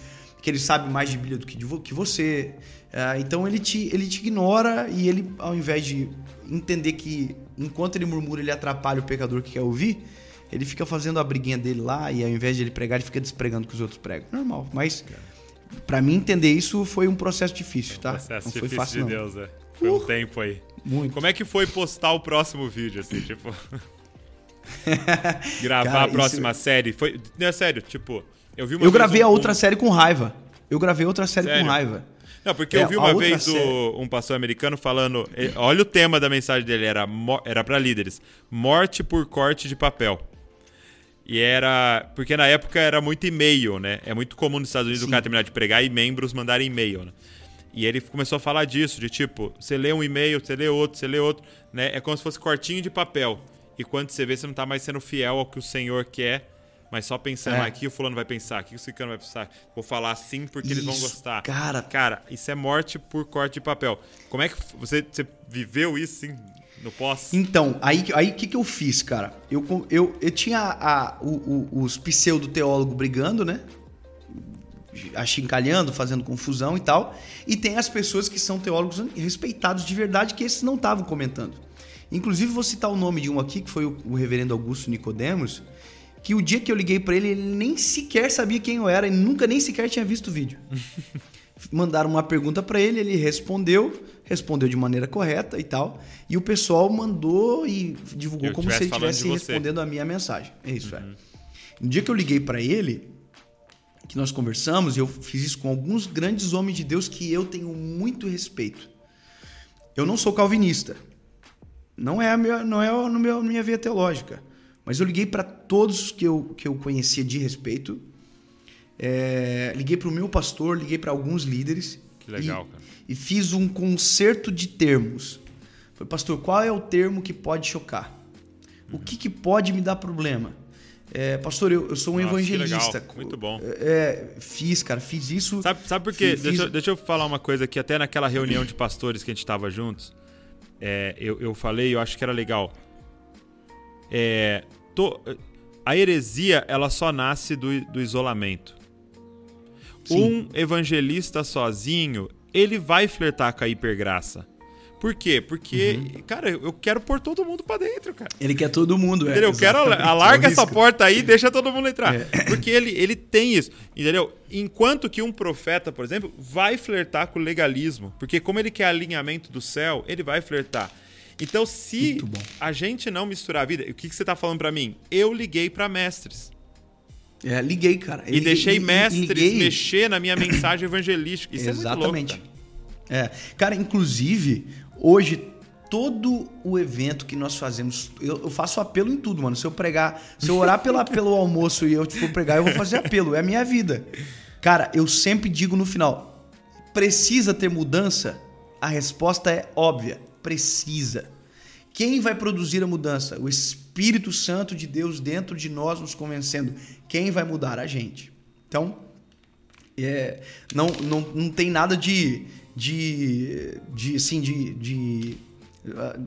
que ele sabe mais de Bíblia do que, de, que você. Uh, então ele te, ele te ignora e ele, ao invés de entender que enquanto ele murmura ele atrapalha o pecador que quer ouvir, ele fica fazendo a briguinha dele lá e ao invés de ele pregar, ele fica despregando que os outros pregam. Normal, mas para mim entender isso foi um processo difícil, tá? Um processo não difícil foi fácil, de não. Deus, é. Foi uh, um tempo aí. Muito. Como é que foi postar o próximo vídeo, assim, tipo... Gravar Cara, a próxima isso... série? Foi... Não, é sério, tipo... Eu, eu gravei um... a outra série com raiva. Eu gravei outra série sério? com raiva. Não, porque é, eu vi uma vez o, um pastor americano falando. Olha o tema da mensagem dele, era, era para líderes: morte por corte de papel. E era. Porque na época era muito e-mail, né? É muito comum nos Estados Unidos Sim. o cara terminar de pregar e membros mandarem e-mail, né? E ele começou a falar disso, de tipo, você lê um e-mail, você lê outro, você lê outro, né? É como se fosse cortinho de papel. E quando você vê, você não tá mais sendo fiel ao que o Senhor quer mas só pensando, é. aqui o fulano vai pensar, aqui o ciclano vai pensar, vou falar assim porque isso, eles vão gostar. Cara, cara, isso é morte por corte de papel. Como é que você, você viveu isso assim, no pós? Então, aí o aí, que, que eu fiz, cara? Eu, eu, eu tinha a, o, o, os pseudo-teólogos brigando, né? achincalhando, fazendo confusão e tal. E tem as pessoas que são teólogos respeitados de verdade, que esses não estavam comentando. Inclusive, vou citar o nome de um aqui, que foi o, o reverendo Augusto Nicodemos, que o dia que eu liguei para ele, ele nem sequer sabia quem eu era e nunca nem sequer tinha visto o vídeo. Mandaram uma pergunta para ele, ele respondeu, respondeu de maneira correta e tal. E o pessoal mandou e divulgou como se ele estivesse respondendo a minha mensagem. É isso, é. uhum. é. No dia que eu liguei para ele, que nós conversamos, eu fiz isso com alguns grandes homens de Deus que eu tenho muito respeito. Eu não sou calvinista. Não é a minha, não é no meu, minha via teológica. Mas eu liguei para todos que eu, que eu conhecia de respeito. É, liguei para o meu pastor, liguei para alguns líderes. Que legal, e, cara. E fiz um concerto de termos. Falei, pastor, qual é o termo que pode chocar? Uhum. O que, que pode me dar problema? É, pastor, eu, eu, sou um Nossa, evangelista. Muito bom. É, fiz, cara, fiz isso. Sabe, sabe por quê? Fiz, deixa, deixa, eu falar uma coisa que até naquela reunião de pastores que a gente estava juntos, é, eu, eu falei, eu acho que era legal. É, to, a heresia ela só nasce do, do isolamento. Sim. Um evangelista sozinho, ele vai flertar com a hipergraça. Por quê? Porque, uhum. cara, eu quero pôr todo mundo para dentro, cara. Ele quer todo mundo, é. Eu quero alarga é essa porta aí, deixa todo mundo entrar. É. Porque ele, ele tem isso, entendeu? Enquanto que um profeta, por exemplo, vai flertar com o legalismo, porque como ele quer alinhamento do céu, ele vai flertar. Então, se a gente não misturar a vida, o que, que você está falando para mim? Eu liguei para mestres. É, liguei, cara. E deixei mestres liguei. mexer na minha mensagem evangelística. Isso Exatamente. é muito louco, cara. É. Cara, inclusive, hoje todo o evento que nós fazemos, eu, eu, faço apelo em tudo, mano. Se eu pregar, se eu orar pela, pelo almoço e eu for pregar, eu vou fazer apelo. É a minha vida. Cara, eu sempre digo no final: precisa ter mudança? A resposta é óbvia precisa. Quem vai produzir a mudança? O Espírito Santo de Deus dentro de nós nos convencendo. Quem vai mudar? A gente. Então, é, não, não, não tem nada de, de, de assim, de, de uh,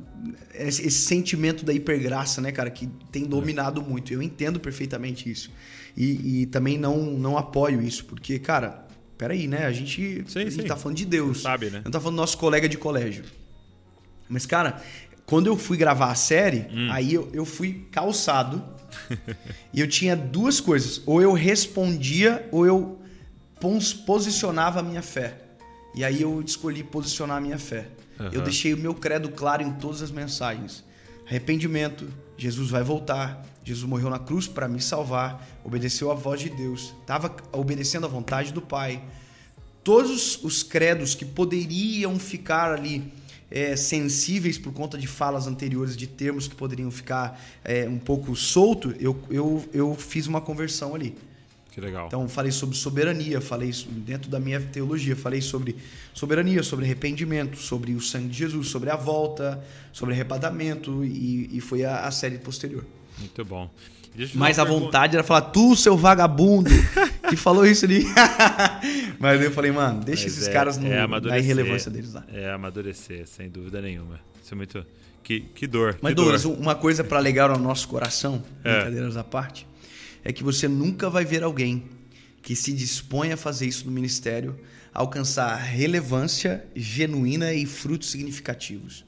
esse, esse, sentimento da hipergraça, né, cara, que tem dominado muito. Eu entendo perfeitamente isso. E, e, também não, não apoio isso, porque, cara, peraí, né? A gente, sim, a gente sim. tá falando de Deus. Sabe, né? Não tá falando do nosso colega de colégio. Mas, cara, quando eu fui gravar a série, hum. aí eu, eu fui calçado. e eu tinha duas coisas. Ou eu respondia, ou eu posicionava a minha fé. E aí eu escolhi posicionar a minha fé. Uhum. Eu deixei o meu credo claro em todas as mensagens. Arrependimento, Jesus vai voltar, Jesus morreu na cruz para me salvar, obedeceu à voz de Deus, estava obedecendo à vontade do Pai. Todos os credos que poderiam ficar ali é, sensíveis por conta de falas anteriores, de termos que poderiam ficar é, um pouco solto, eu, eu, eu fiz uma conversão ali. Que legal. Então, falei sobre soberania, falei dentro da minha teologia, falei sobre soberania, sobre arrependimento, sobre o sangue de Jesus, sobre a volta, sobre arrebatamento, e, e foi a, a série posterior. Muito bom. Mas a vontade era falar, tu, seu vagabundo, que falou isso ali. Mas eu falei, mano, deixa Mas esses é, caras no, é na irrelevância deles lá. É amadurecer, sem dúvida nenhuma. Isso é muito. Que, que dor. Mas, que Douglas, dor. uma coisa para alegar ao nosso coração, é. brincadeiras à parte, é que você nunca vai ver alguém que se dispõe a fazer isso no ministério alcançar relevância genuína e frutos significativos.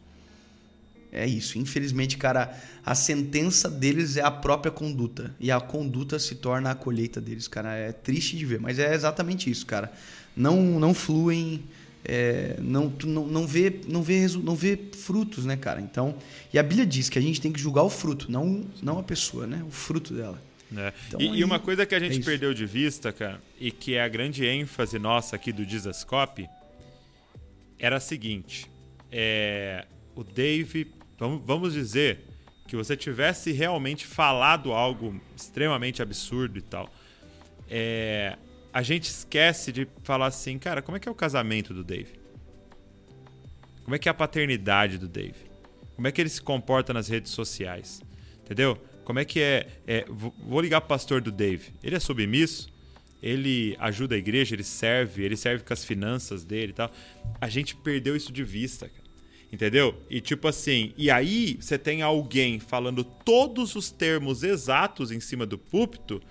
É isso. Infelizmente, cara, a sentença deles é a própria conduta. E a conduta se torna a colheita deles, cara. É triste de ver, mas é exatamente isso, cara. Não, não fluem, é, não, não, não, vê, não, vê, não vê frutos, né, cara? Então, e a Bíblia diz que a gente tem que julgar o fruto, não, não a pessoa, né? O fruto dela. É. Então, e, aí, e, uma coisa que a gente é perdeu de vista, cara, e que é a grande ênfase nossa aqui do Dizascope, era a seguinte: é, o Dave, vamos, dizer que você tivesse realmente falado algo extremamente absurdo e tal. É, a gente esquece de falar assim, cara, como é que é o casamento do Dave? Como é que é a paternidade do Dave? Como é que ele se comporta nas redes sociais? Entendeu? Como é que é, é vou ligar pro pastor do Dave. Ele é submisso? Ele ajuda a igreja, ele serve, ele serve com as finanças dele e tal. A gente perdeu isso de vista, cara. Entendeu? E tipo assim, e aí você tem alguém falando todos os termos exatos em cima do púlpito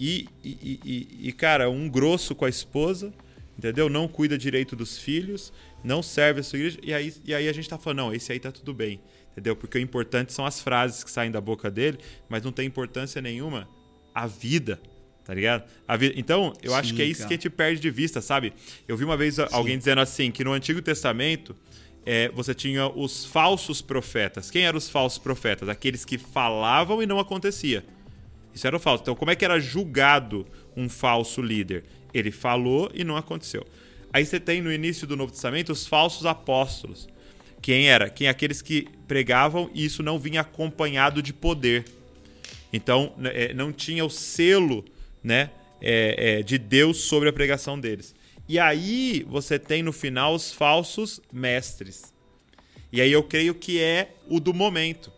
e, e, e, e, cara, um grosso com a esposa, entendeu? Não cuida direito dos filhos, não serve a sua igreja. E aí, e aí a gente tá falando, não, esse aí tá tudo bem, entendeu? Porque o importante são as frases que saem da boca dele, mas não tem importância nenhuma a vida, tá ligado? Vida... Então, eu Sim, acho que é isso cara. que a gente perde de vista, sabe? Eu vi uma vez Sim. alguém dizendo assim, que no Antigo Testamento é, você tinha os falsos profetas. Quem eram os falsos profetas? Aqueles que falavam e não acontecia. Isso era o falso. Então, como é que era julgado um falso líder? Ele falou e não aconteceu. Aí você tem no início do Novo Testamento os falsos apóstolos. Quem era? Quem aqueles que pregavam e isso não vinha acompanhado de poder. Então, né, é, não tinha o selo né, é, é, de Deus sobre a pregação deles. E aí você tem no final os falsos mestres. E aí eu creio que é o do momento.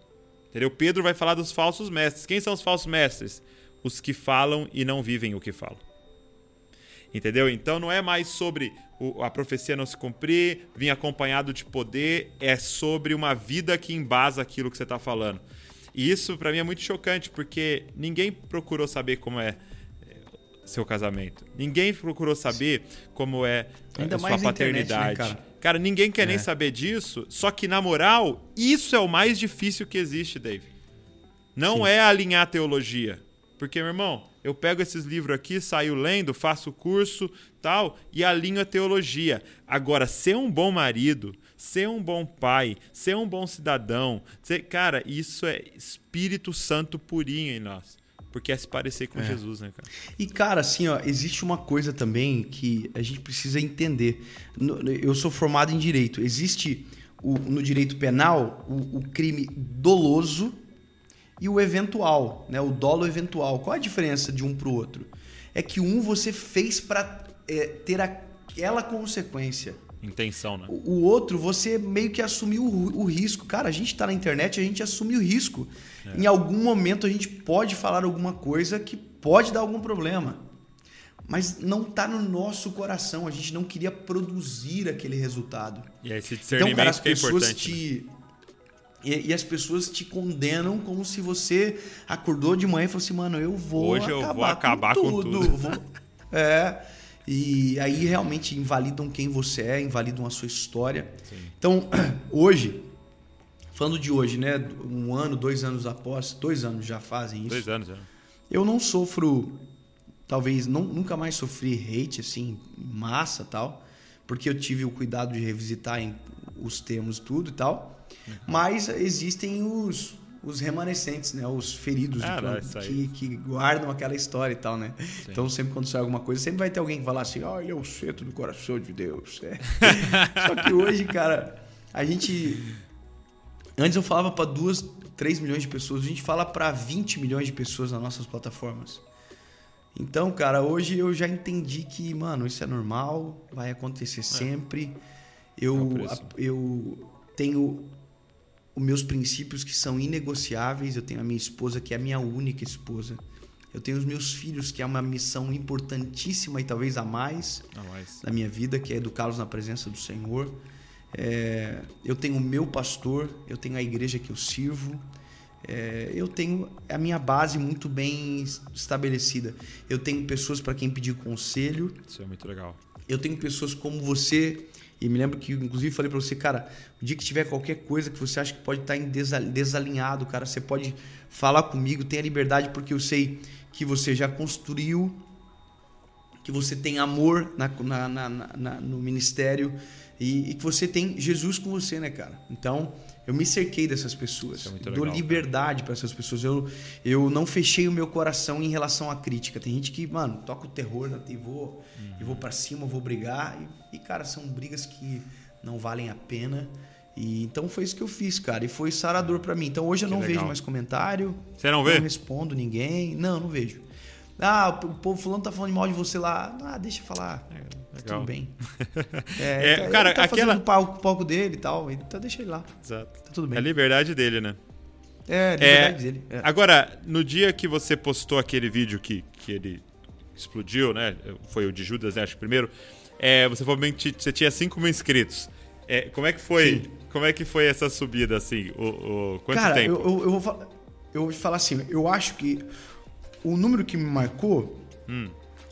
Entendeu? Pedro vai falar dos falsos mestres. Quem são os falsos mestres? Os que falam e não vivem o que falam. Entendeu? Então não é mais sobre a profecia não se cumprir, vir acompanhado de poder, é sobre uma vida que embasa aquilo que você está falando. E isso para mim é muito chocante, porque ninguém procurou saber como é seu casamento. Ninguém procurou saber como é Ainda sua paternidade. Internet, né, cara? Cara, ninguém quer é. nem saber disso. Só que, na moral, isso é o mais difícil que existe, Dave. Não Sim. é alinhar teologia. Porque, meu irmão, eu pego esses livros aqui, saio lendo, faço curso, tal, e alinho a teologia. Agora, ser um bom marido, ser um bom pai, ser um bom cidadão, ser, cara, isso é Espírito Santo purinho em nós. Porque é se parecer com é. Jesus, né, cara? E, cara, assim, ó, existe uma coisa também que a gente precisa entender. Eu sou formado em direito. Existe o, no direito penal o, o, crime doloso e o eventual, né? O dolo eventual. Qual a diferença de um para o outro? É que um você fez para é, ter aquela consequência. Intenção, né? O, o outro, você meio que assumiu o, o risco. Cara, a gente está na internet, a gente assume o risco. É. Em algum momento a gente pode falar alguma coisa que pode dar algum problema. Mas não está no nosso coração. A gente não queria produzir aquele resultado. E esse discernimento então, cara, as pessoas é te. Né? E, e, as pessoas te condenam como se você acordou de manhã e falou assim, mano, eu vou Hoje acabar, eu vou acabar com tudo. Com tudo. É. E aí realmente invalidam quem você é, invalidam a sua história. Sim. Então, hoje, falando de hoje, né? Um ano, dois anos após, dois anos já fazem isso. Dois anos, já. Eu não sofro, talvez, não, nunca mais sofri hate, assim, massa tal, porque eu tive o cuidado de revisitar os termos tudo e tal. Uhum. Mas existem os, os remanescentes, né? Os feridos ah, não, que, que, guardam aquela história e tal, né? Sim. Então, sempre quando sai alguma coisa, sempre vai ter alguém que falar assim, ó, oh, ele é o centro do coração de Deus. É. Só que hoje, cara, a gente... Antes eu falava para duas, três milhões de pessoas, a gente fala para 20 milhões de pessoas nas nossas plataformas. Então, cara, hoje eu já entendi que, mano, isso é normal, vai acontecer é. sempre. Eu, é eu tenho os meus princípios que são inegociáveis. Eu tenho a minha esposa, que é a minha única esposa. Eu tenho os meus filhos, que é uma missão importantíssima e talvez a mais, a mais. da minha vida, que é educá-los na presença do Senhor. É, eu tenho o meu pastor, eu tenho a igreja que eu sirvo. É, eu tenho a minha base muito bem estabelecida. Eu tenho pessoas para quem pedir conselho. Isso é muito legal. Eu tenho pessoas como você E me lembro que, inclusive, falei para você, cara, o dia que tiver qualquer coisa que você acha que pode estar tá desalinhado, cara, você pode falar comigo, tenha liberdade, porque eu sei que você já construiu, que você tem amor na, na, na, no ministério e, e, que você tem Jesus com você, né, cara? Então, eu me cerquei dessas pessoas. É dou liberdade para essas pessoas. Eu, eu não fechei o meu coração em relação à crítica. Tem gente que, mano, toca o terror na e vou, uhum. e vou para cima, vou brigar. E, e, cara, são brigas que não valem a pena. E então foi isso que eu fiz, cara. E foi sarador para mim. Então hoje eu que não legal. vejo mais comentário. Você não vê? Não respondo ninguém. Não, não vejo. Ah, o povo fulano tá falando mal de você lá. Ah, deixa eu falar. É. Legal. Tudo bem. É, é, cara, ele tá aquela... o palco, palco dele e tal, então deixa ele lá. Exato. Tá tudo bem. É a liberdade dele, né? É, a liberdade é, dele. É. Agora, no dia que você postou aquele vídeo que, que ele explodiu, né? Foi o de Judas, né? Acho que primeiro. É, você falou que você tinha 5 mil inscritos. É, como é que foi? Sim. Como é que foi essa subida, assim? O, o quanto Cara, tempo? Eu, eu, eu, vou, eu vou falar assim, eu acho que o número que me marcou hum.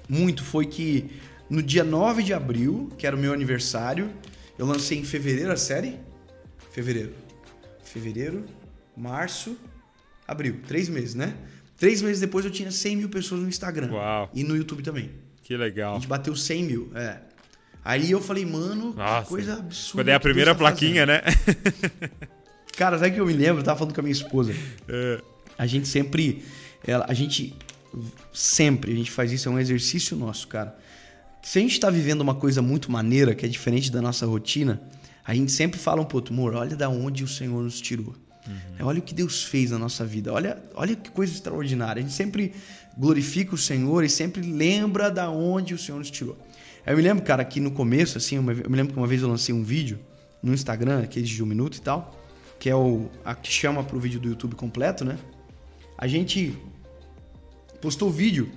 muito foi que no dia 9 de abril, que era o meu aniversário, eu lancei em fevereiro a série. Fevereiro. Fevereiro, março, abril. Três meses, né? Três meses depois eu tinha 100 mil pessoas no Instagram. Uau. E no YouTube também. Que legal. A gente bateu 100 mil, é. Aí eu falei, mano, Nossa. que coisa absurda. Quando é a primeira plaquinha, né? Cara, sabe que eu me lembro? Eu tava falando com a minha esposa. É. A gente sempre. Ela, a gente. Sempre, a gente faz isso, é um exercício nosso, cara. Se a gente está vivendo uma coisa muito maneira, que é diferente da nossa rotina, a gente sempre fala um pouco, amor, olha da onde o Senhor nos tirou. Uhum. Olha o que Deus fez na nossa vida. Olha, olha que coisa extraordinária. A gente sempre glorifica o Senhor e sempre lembra da onde o Senhor nos tirou. Eu me lembro, cara, que no começo, assim, eu me lembro que uma vez eu lancei um vídeo no Instagram, aquele de um minuto e tal, que é o a que chama pro vídeo do YouTube completo, né? A gente postou o vídeo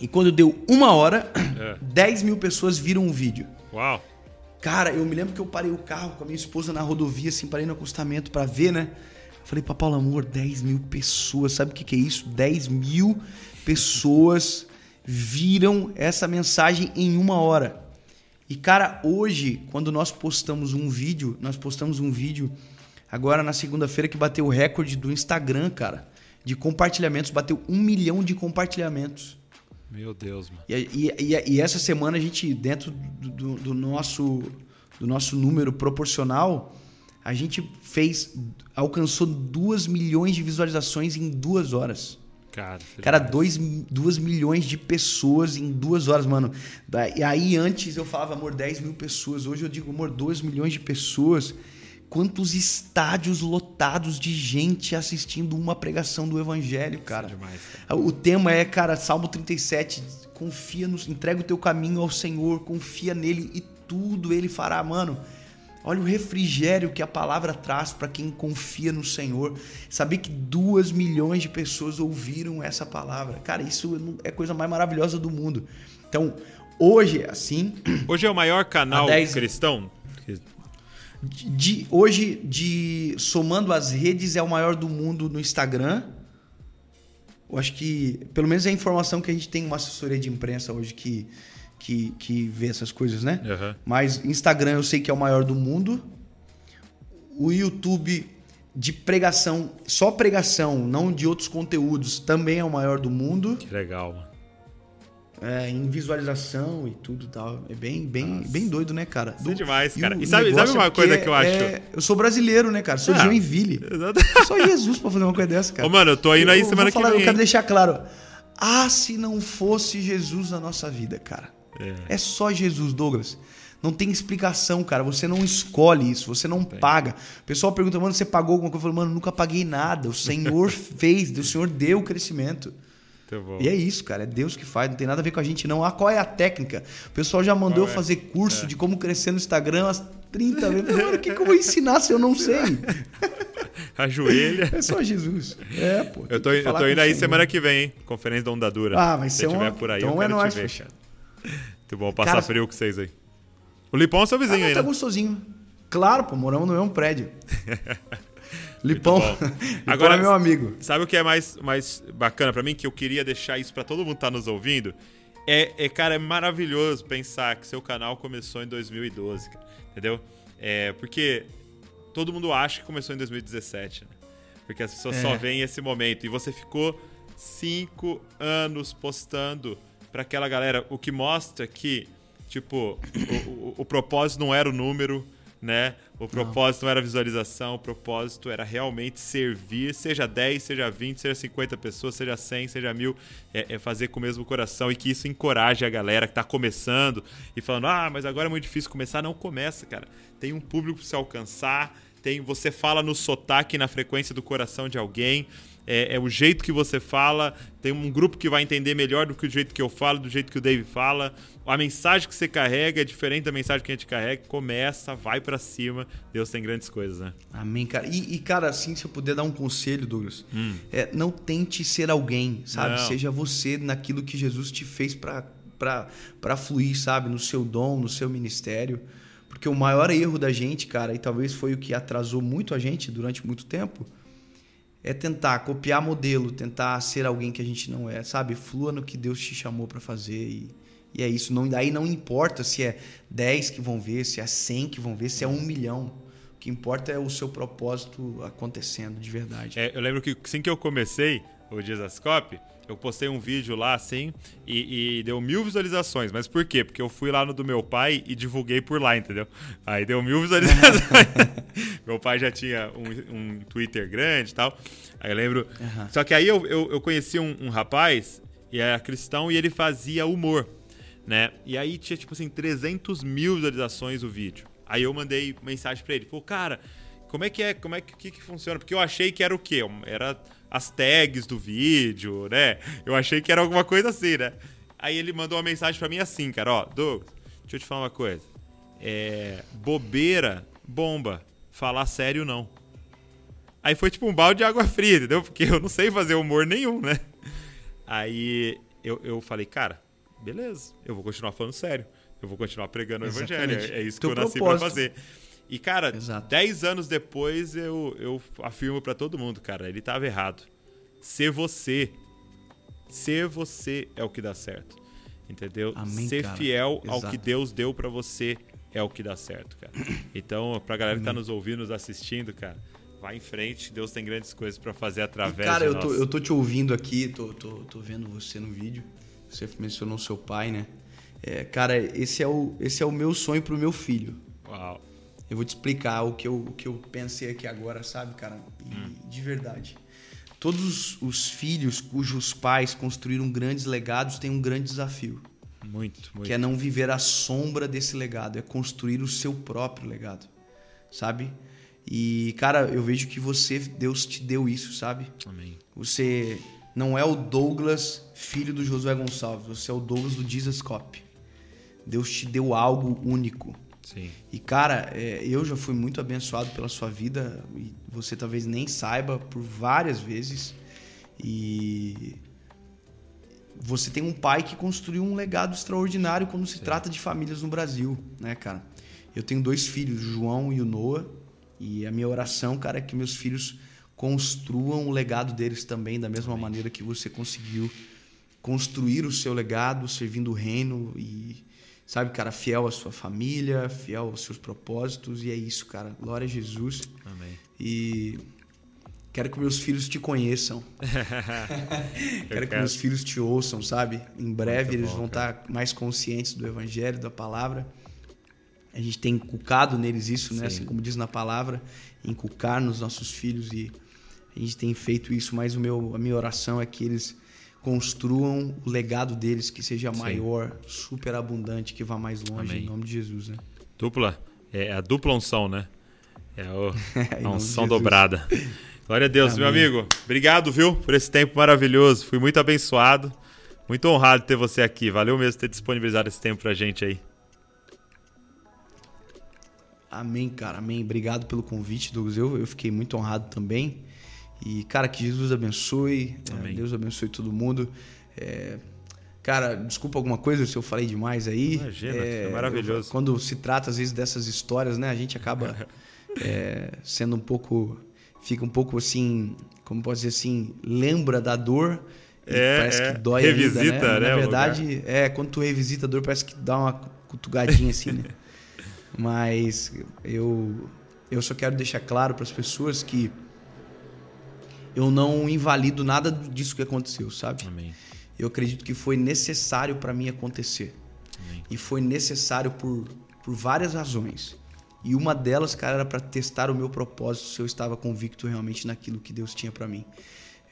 e quando deu uma hora, é. 10 mil pessoas viram o vídeo. Uau! Cara, eu me lembro que eu parei o carro com a minha esposa na rodovia, assim, parei no acostamento para ver, né? falei pra Paulo Amor, 10 mil pessoas, sabe o que, que é isso? 10 mil pessoas viram essa mensagem em uma hora. E cara, hoje, quando nós postamos um vídeo, nós postamos um vídeo agora na segunda-feira que bateu o recorde do Instagram, cara, de compartilhamentos, bateu um milhão de compartilhamentos. Meu Deus, mano. E, e, e essa semana a gente, dentro do, do, nosso, do nosso número proporcional, a gente fez. alcançou 2 milhões de visualizações em duas horas. Cara, Cara, 2 milhões de pessoas em duas horas, mano. E aí antes eu falava, amor, 10 mil pessoas. Hoje eu digo, amor, 2 milhões de pessoas quantos estádios lotados de gente assistindo uma pregação do evangelho, cara. É demais, cara. O tema é, cara, Salmo 37, confia no, entrega o teu caminho ao Senhor, confia nele e tudo ele fará, mano. Olha o refrigério que a palavra traz para quem confia no Senhor. Saber que duas milhões de pessoas ouviram essa palavra. Cara, isso é a coisa mais maravilhosa do mundo. Então, hoje é assim. Hoje é o maior canal 10... cristão de, hoje, de somando as redes, é o maior do mundo no Instagram. Eu acho que, pelo menos é a informação que a gente tem uma assessoria de imprensa hoje que, que, que vê essas coisas, né? Uhum. Mas Instagram eu sei que é o maior do mundo. O YouTube de pregação, só pregação, não de outros conteúdos, também é o maior do mundo. Que legal, mano é, em visualização e tudo tal. É bem, bem, bem doido, né, cara? Do, é demais, cara. E, e sabe, sabe uma é coisa que eu acho? É, eu sou brasileiro, né, cara? Sou ah, de Joinville. Só Jesus pra fazer uma coisa dessa, cara. Ô, mano, eu tô indo aí eu, semana falar, que vem. Eu quero deixar claro. Ah, se não fosse Jesus na nossa vida, cara. É, é só Jesus, Douglas. Não tem explicação, cara. Você não escolhe isso, você não paga. O pessoal pergunta, mano, você pagou alguma coisa? Eu falo, mano, nunca paguei nada. O Senhor fez, o Senhor deu o crescimento. E é isso, cara. É Deus que faz. Não tem nada a ver com a gente, não. Ah, qual é a técnica? O pessoal já mandou é? fazer curso é. de como crescer no Instagram umas 30 vezes. Mano, o que, que eu vou ensinar se eu não sei? Ajoelha. É só Jesus. É, pô. Eu tô, eu tô indo aí semana que vem, hein? Conferência da Ondadura. Ah, vai ser Se uma... por aí, então eu é nóis, te ver. Muito bom passar cara... frio com vocês aí. O Lipão é seu vizinho ah, aí, tá né? gostosinho. Claro, pô, moramos no mesmo prédio. Lipão, Lipão Agora, é meu amigo. Sabe o que é mais, mais bacana para mim? Que eu queria deixar isso para todo mundo que tá nos ouvindo. é, é, cara, é maravilhoso pensar que seu canal começou em 2012, entendeu? É, porque todo mundo acha que começou em 2017, né? Porque as pessoas é. só veem esse momento. E você ficou cinco anos postando para aquela galera, o que mostra que, tipo, o, o, o propósito não era o número, né? O propósito não. não. era visualização, o propósito era realmente servir, seja 10, seja 20, seja 50 pessoas, seja 100, seja mil, é, é fazer com o mesmo coração e que isso encoraje a galera que está começando e falando, ah, mas agora é muito difícil começar. Não começa, cara. Tem um público para se alcançar, tem você fala no sotaque, na frequência do coração de alguém é, é, o jeito que você fala, tem um grupo que vai entender melhor do que o jeito que eu falo, do jeito que o Dave fala. A mensagem que você carrega é diferente da mensagem que a gente carrega. Começa, vai para cima. Deus tem grandes coisas, né? Amém, cara. E, e, cara, assim, se eu puder dar um conselho, Douglas, hum. é, não tente ser alguém, sabe? Não. Seja você naquilo que Jesus te fez para fluir, sabe? No seu dom, no seu ministério. Porque o maior erro da gente, cara, e talvez foi o que atrasou muito a gente durante muito tempo, é tentar copiar modelo, tentar ser alguém que a gente não é, sabe? Flua no que Deus te chamou para fazer e, e, é isso. Não, daí não importa se é 10 que vão ver, se é 100 que vão ver, se é um milhão. O que importa é o seu propósito acontecendo de verdade. É, eu lembro que assim que eu comecei o Dizascope, eu postei um vídeo lá assim e, e, deu mil visualizações. Mas por quê? Porque eu fui lá no do meu pai e divulguei por lá, entendeu? Aí deu mil visualizações. meu pai já tinha um, um, Twitter grande e tal. Aí eu lembro. Uhum. Só que aí eu, eu, eu conheci um, um rapaz, e era cristão, e ele fazia humor, né? E aí tinha, tipo assim, 300 mil visualizações o vídeo. Aí eu mandei mensagem para ele. Falou, cara, como é que é? Como é que, que, que funciona? Porque eu achei que era o quê? Era as tags do vídeo, né? Eu achei que era alguma coisa assim, né? Aí ele mandou uma mensagem para mim assim, cara, ó, Douglas, deixa eu te falar uma coisa. É, bobeira, bomba. Falar sério, não. Aí foi tipo um balde de água fria, entendeu? Porque eu não sei fazer humor nenhum, né? Aí eu, eu falei, cara, beleza, eu vou continuar falando sério. Eu vou continuar pregando Exatamente. o evangelho. É, é isso Teu que eu nasci propósito. pra fazer. E, cara, Exato. 10 anos depois eu, eu afirmo para todo mundo, cara, ele tava errado. Ser você. Ser você é o que dá certo. Entendeu? Amém, Ser cara. fiel Exato. ao que Deus deu para você é o que dá certo, cara. Então, pra galera Amém. que tá nos ouvindo, nos assistindo, cara, vai em frente. Deus tem grandes coisas para fazer através e, Cara, eu tô, eu tô te ouvindo aqui, tô, tô, tô vendo você no vídeo. Você mencionou seu pai, né? É, cara, esse é, o, esse é o meu sonho pro meu filho. Uau. Eu vou te explicar o que eu, o que eu pensei aqui agora, sabe, cara? E, hum. De verdade. Todos os filhos cujos pais construíram grandes legados têm um grande desafio. Muito, muito. Que é não viver à sombra desse legado, é construir o seu próprio legado, sabe? E, cara, eu vejo que você, Deus te deu isso, sabe? Amém. Você não é o Douglas, filho do Josué Gonçalves, você é o Douglas do Jesus Cop. Deus te deu algo único. Sim. E, cara, é, eu já fui muito abençoado pela sua vida e você talvez nem saiba por várias vezes. E você tem um pai que construiu um legado extraordinário quando se Sim. trata de famílias no Brasil, né, cara? Eu tenho dois filhos, o João e o Noah, e a minha oração, cara, é que meus filhos construam o legado deles também da mesma maneira que você conseguiu construir o seu legado servindo o reino e sabe, cara, fiel à sua família, fiel aos seus propósitos, e é isso, cara. Glória a Jesus. Amém. E quero que meus filhos te conheçam. quero, quero, que meus filhos te ouçam, sabe? Em breve Muito eles bom, vão cara. estar mais conscientes do evangelho, da palavra. A gente tem inculcado neles isso, né? Assim como diz na palavra, inculcar nos nossos filhos e a gente tem feito isso, mas o meu, a minha oração é que eles construam o legado deles que seja maior, Sim. super abundante, que vá mais longe, Amém. em nome de Jesus, né? Dupla, é a dupla unção, né? É a unção dobrada. Glória a Deus, Amém. meu amigo. Obrigado, viu, por esse tempo maravilhoso. Fui muito abençoado. Muito honrado ter você aqui. Valeu mesmo ter disponibilizado esse tempo pra gente aí. Amém, cara. Amém. Obrigado pelo convite, Douglas. Eu, eu fiquei muito honrado também. E, cara, que Jesus abençoe. É, Deus abençoe todo mundo. É, cara, desculpa alguma coisa se eu falei demais aí. Imagina, é, é maravilhoso. Eu, quando se trata, às vezes, dessas histórias, né? A gente acaba é, sendo um pouco... Fica um pouco assim, como pode dizer assim, lembra da dor É, parece é, que dói revisita, ainda, né? né? Na verdade, é, quando tu revisita a dor, parece que dá uma cutugadinha assim, né? Mas eu, eu só quero deixar claro para as pessoas que eu não invalido nada disso que aconteceu, sabe? Amém. Eu acredito que foi necessário para mim acontecer. Amém. E foi necessário por, por várias razões. E uma delas, cara, era para testar o meu propósito, se eu estava convicto realmente naquilo que Deus tinha para mim.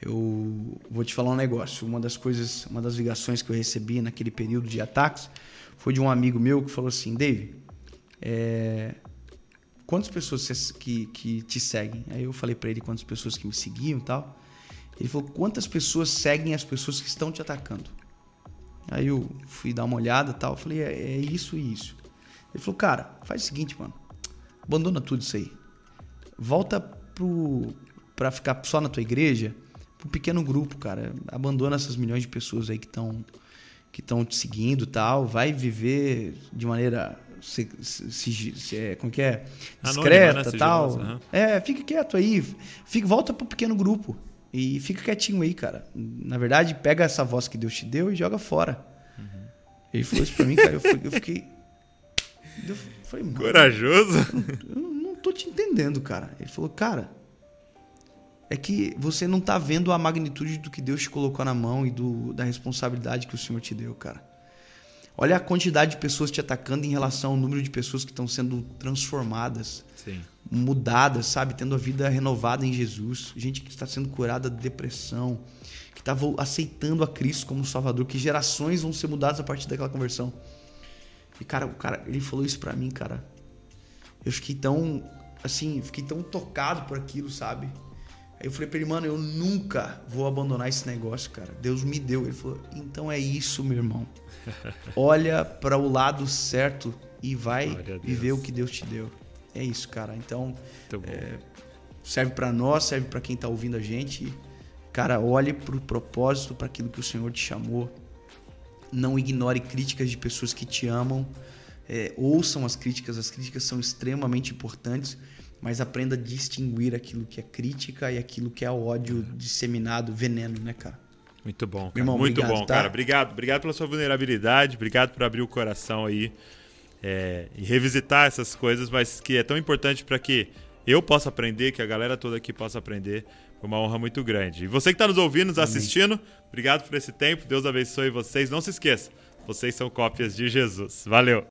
Eu vou te falar um negócio. Uma das coisas, uma das ligações que eu recebi naquele período de ataques foi de um amigo meu que falou assim: Dave, é, quantas pessoas que, que te seguem? Aí eu falei para ele quantas pessoas que me seguiam e tal. Ele falou: quantas pessoas seguem as pessoas que estão te atacando? Aí eu fui dar uma olhada e tal. Falei: é, é isso e isso. Ele falou: cara, faz o seguinte, mano abandona tudo isso aí. Volta pro para ficar só na tua igreja, pro pequeno grupo, cara. Abandona essas milhões de pessoas aí que estão que estão te seguindo, tal. Vai viver de maneira se, se, se, é, como que é? Discreta, Anônima, né? tal. Uhum. É, fica quieto aí. Fica, volta pro pequeno grupo e fica quietinho aí, cara. Na verdade, pega essa voz que Deus te deu e joga fora. Uhum. Ele falou isso pra mim, cara. Eu, eu fiquei eu falei, Corajoso? Eu não, eu não tô te entendendo, cara. Ele falou, cara, é que você não tá vendo a magnitude do que Deus te colocou na mão e do, da responsabilidade que o Senhor te deu, cara. Olha a quantidade de pessoas te atacando em relação ao número de pessoas que estão sendo transformadas, Sim. mudadas, sabe? Tendo a vida renovada em Jesus. Gente que está sendo curada de depressão, que está aceitando a Cristo como Salvador, que gerações vão ser mudadas a partir daquela conversão. E, cara, o cara, ele falou isso pra mim, cara. Eu fiquei tão, assim, fiquei tão tocado por aquilo, sabe? Aí eu falei pra ele, mano, eu nunca vou abandonar esse negócio, cara. Deus me deu. Ele falou, então é isso, meu irmão. Olha para o lado certo e vai viver o que Deus te deu. É isso, cara. Então, é, serve para nós, serve para quem tá ouvindo a gente. Cara, olhe pro propósito, para aquilo que o Senhor te chamou não ignore críticas de pessoas que te amam. É, ouçam as críticas, as críticas são extremamente importantes, mas aprenda a distinguir aquilo que é crítica e aquilo que é ódio disseminado, veneno, né, cara? Muito bom, cara. Irmão, muito obrigado, bom, tá? cara. Obrigado, obrigado pela sua vulnerabilidade, obrigado por abrir o coração aí é, e revisitar essas coisas, mas que é tão importante para que eu possa aprender, que a galera toda aqui possa aprender. Foi uma honra muito grande. E você que está nos ouvindo, nos assistindo, obrigado por esse tempo. Deus abençoe vocês. Não se esqueça, vocês são cópias de Jesus. Valeu!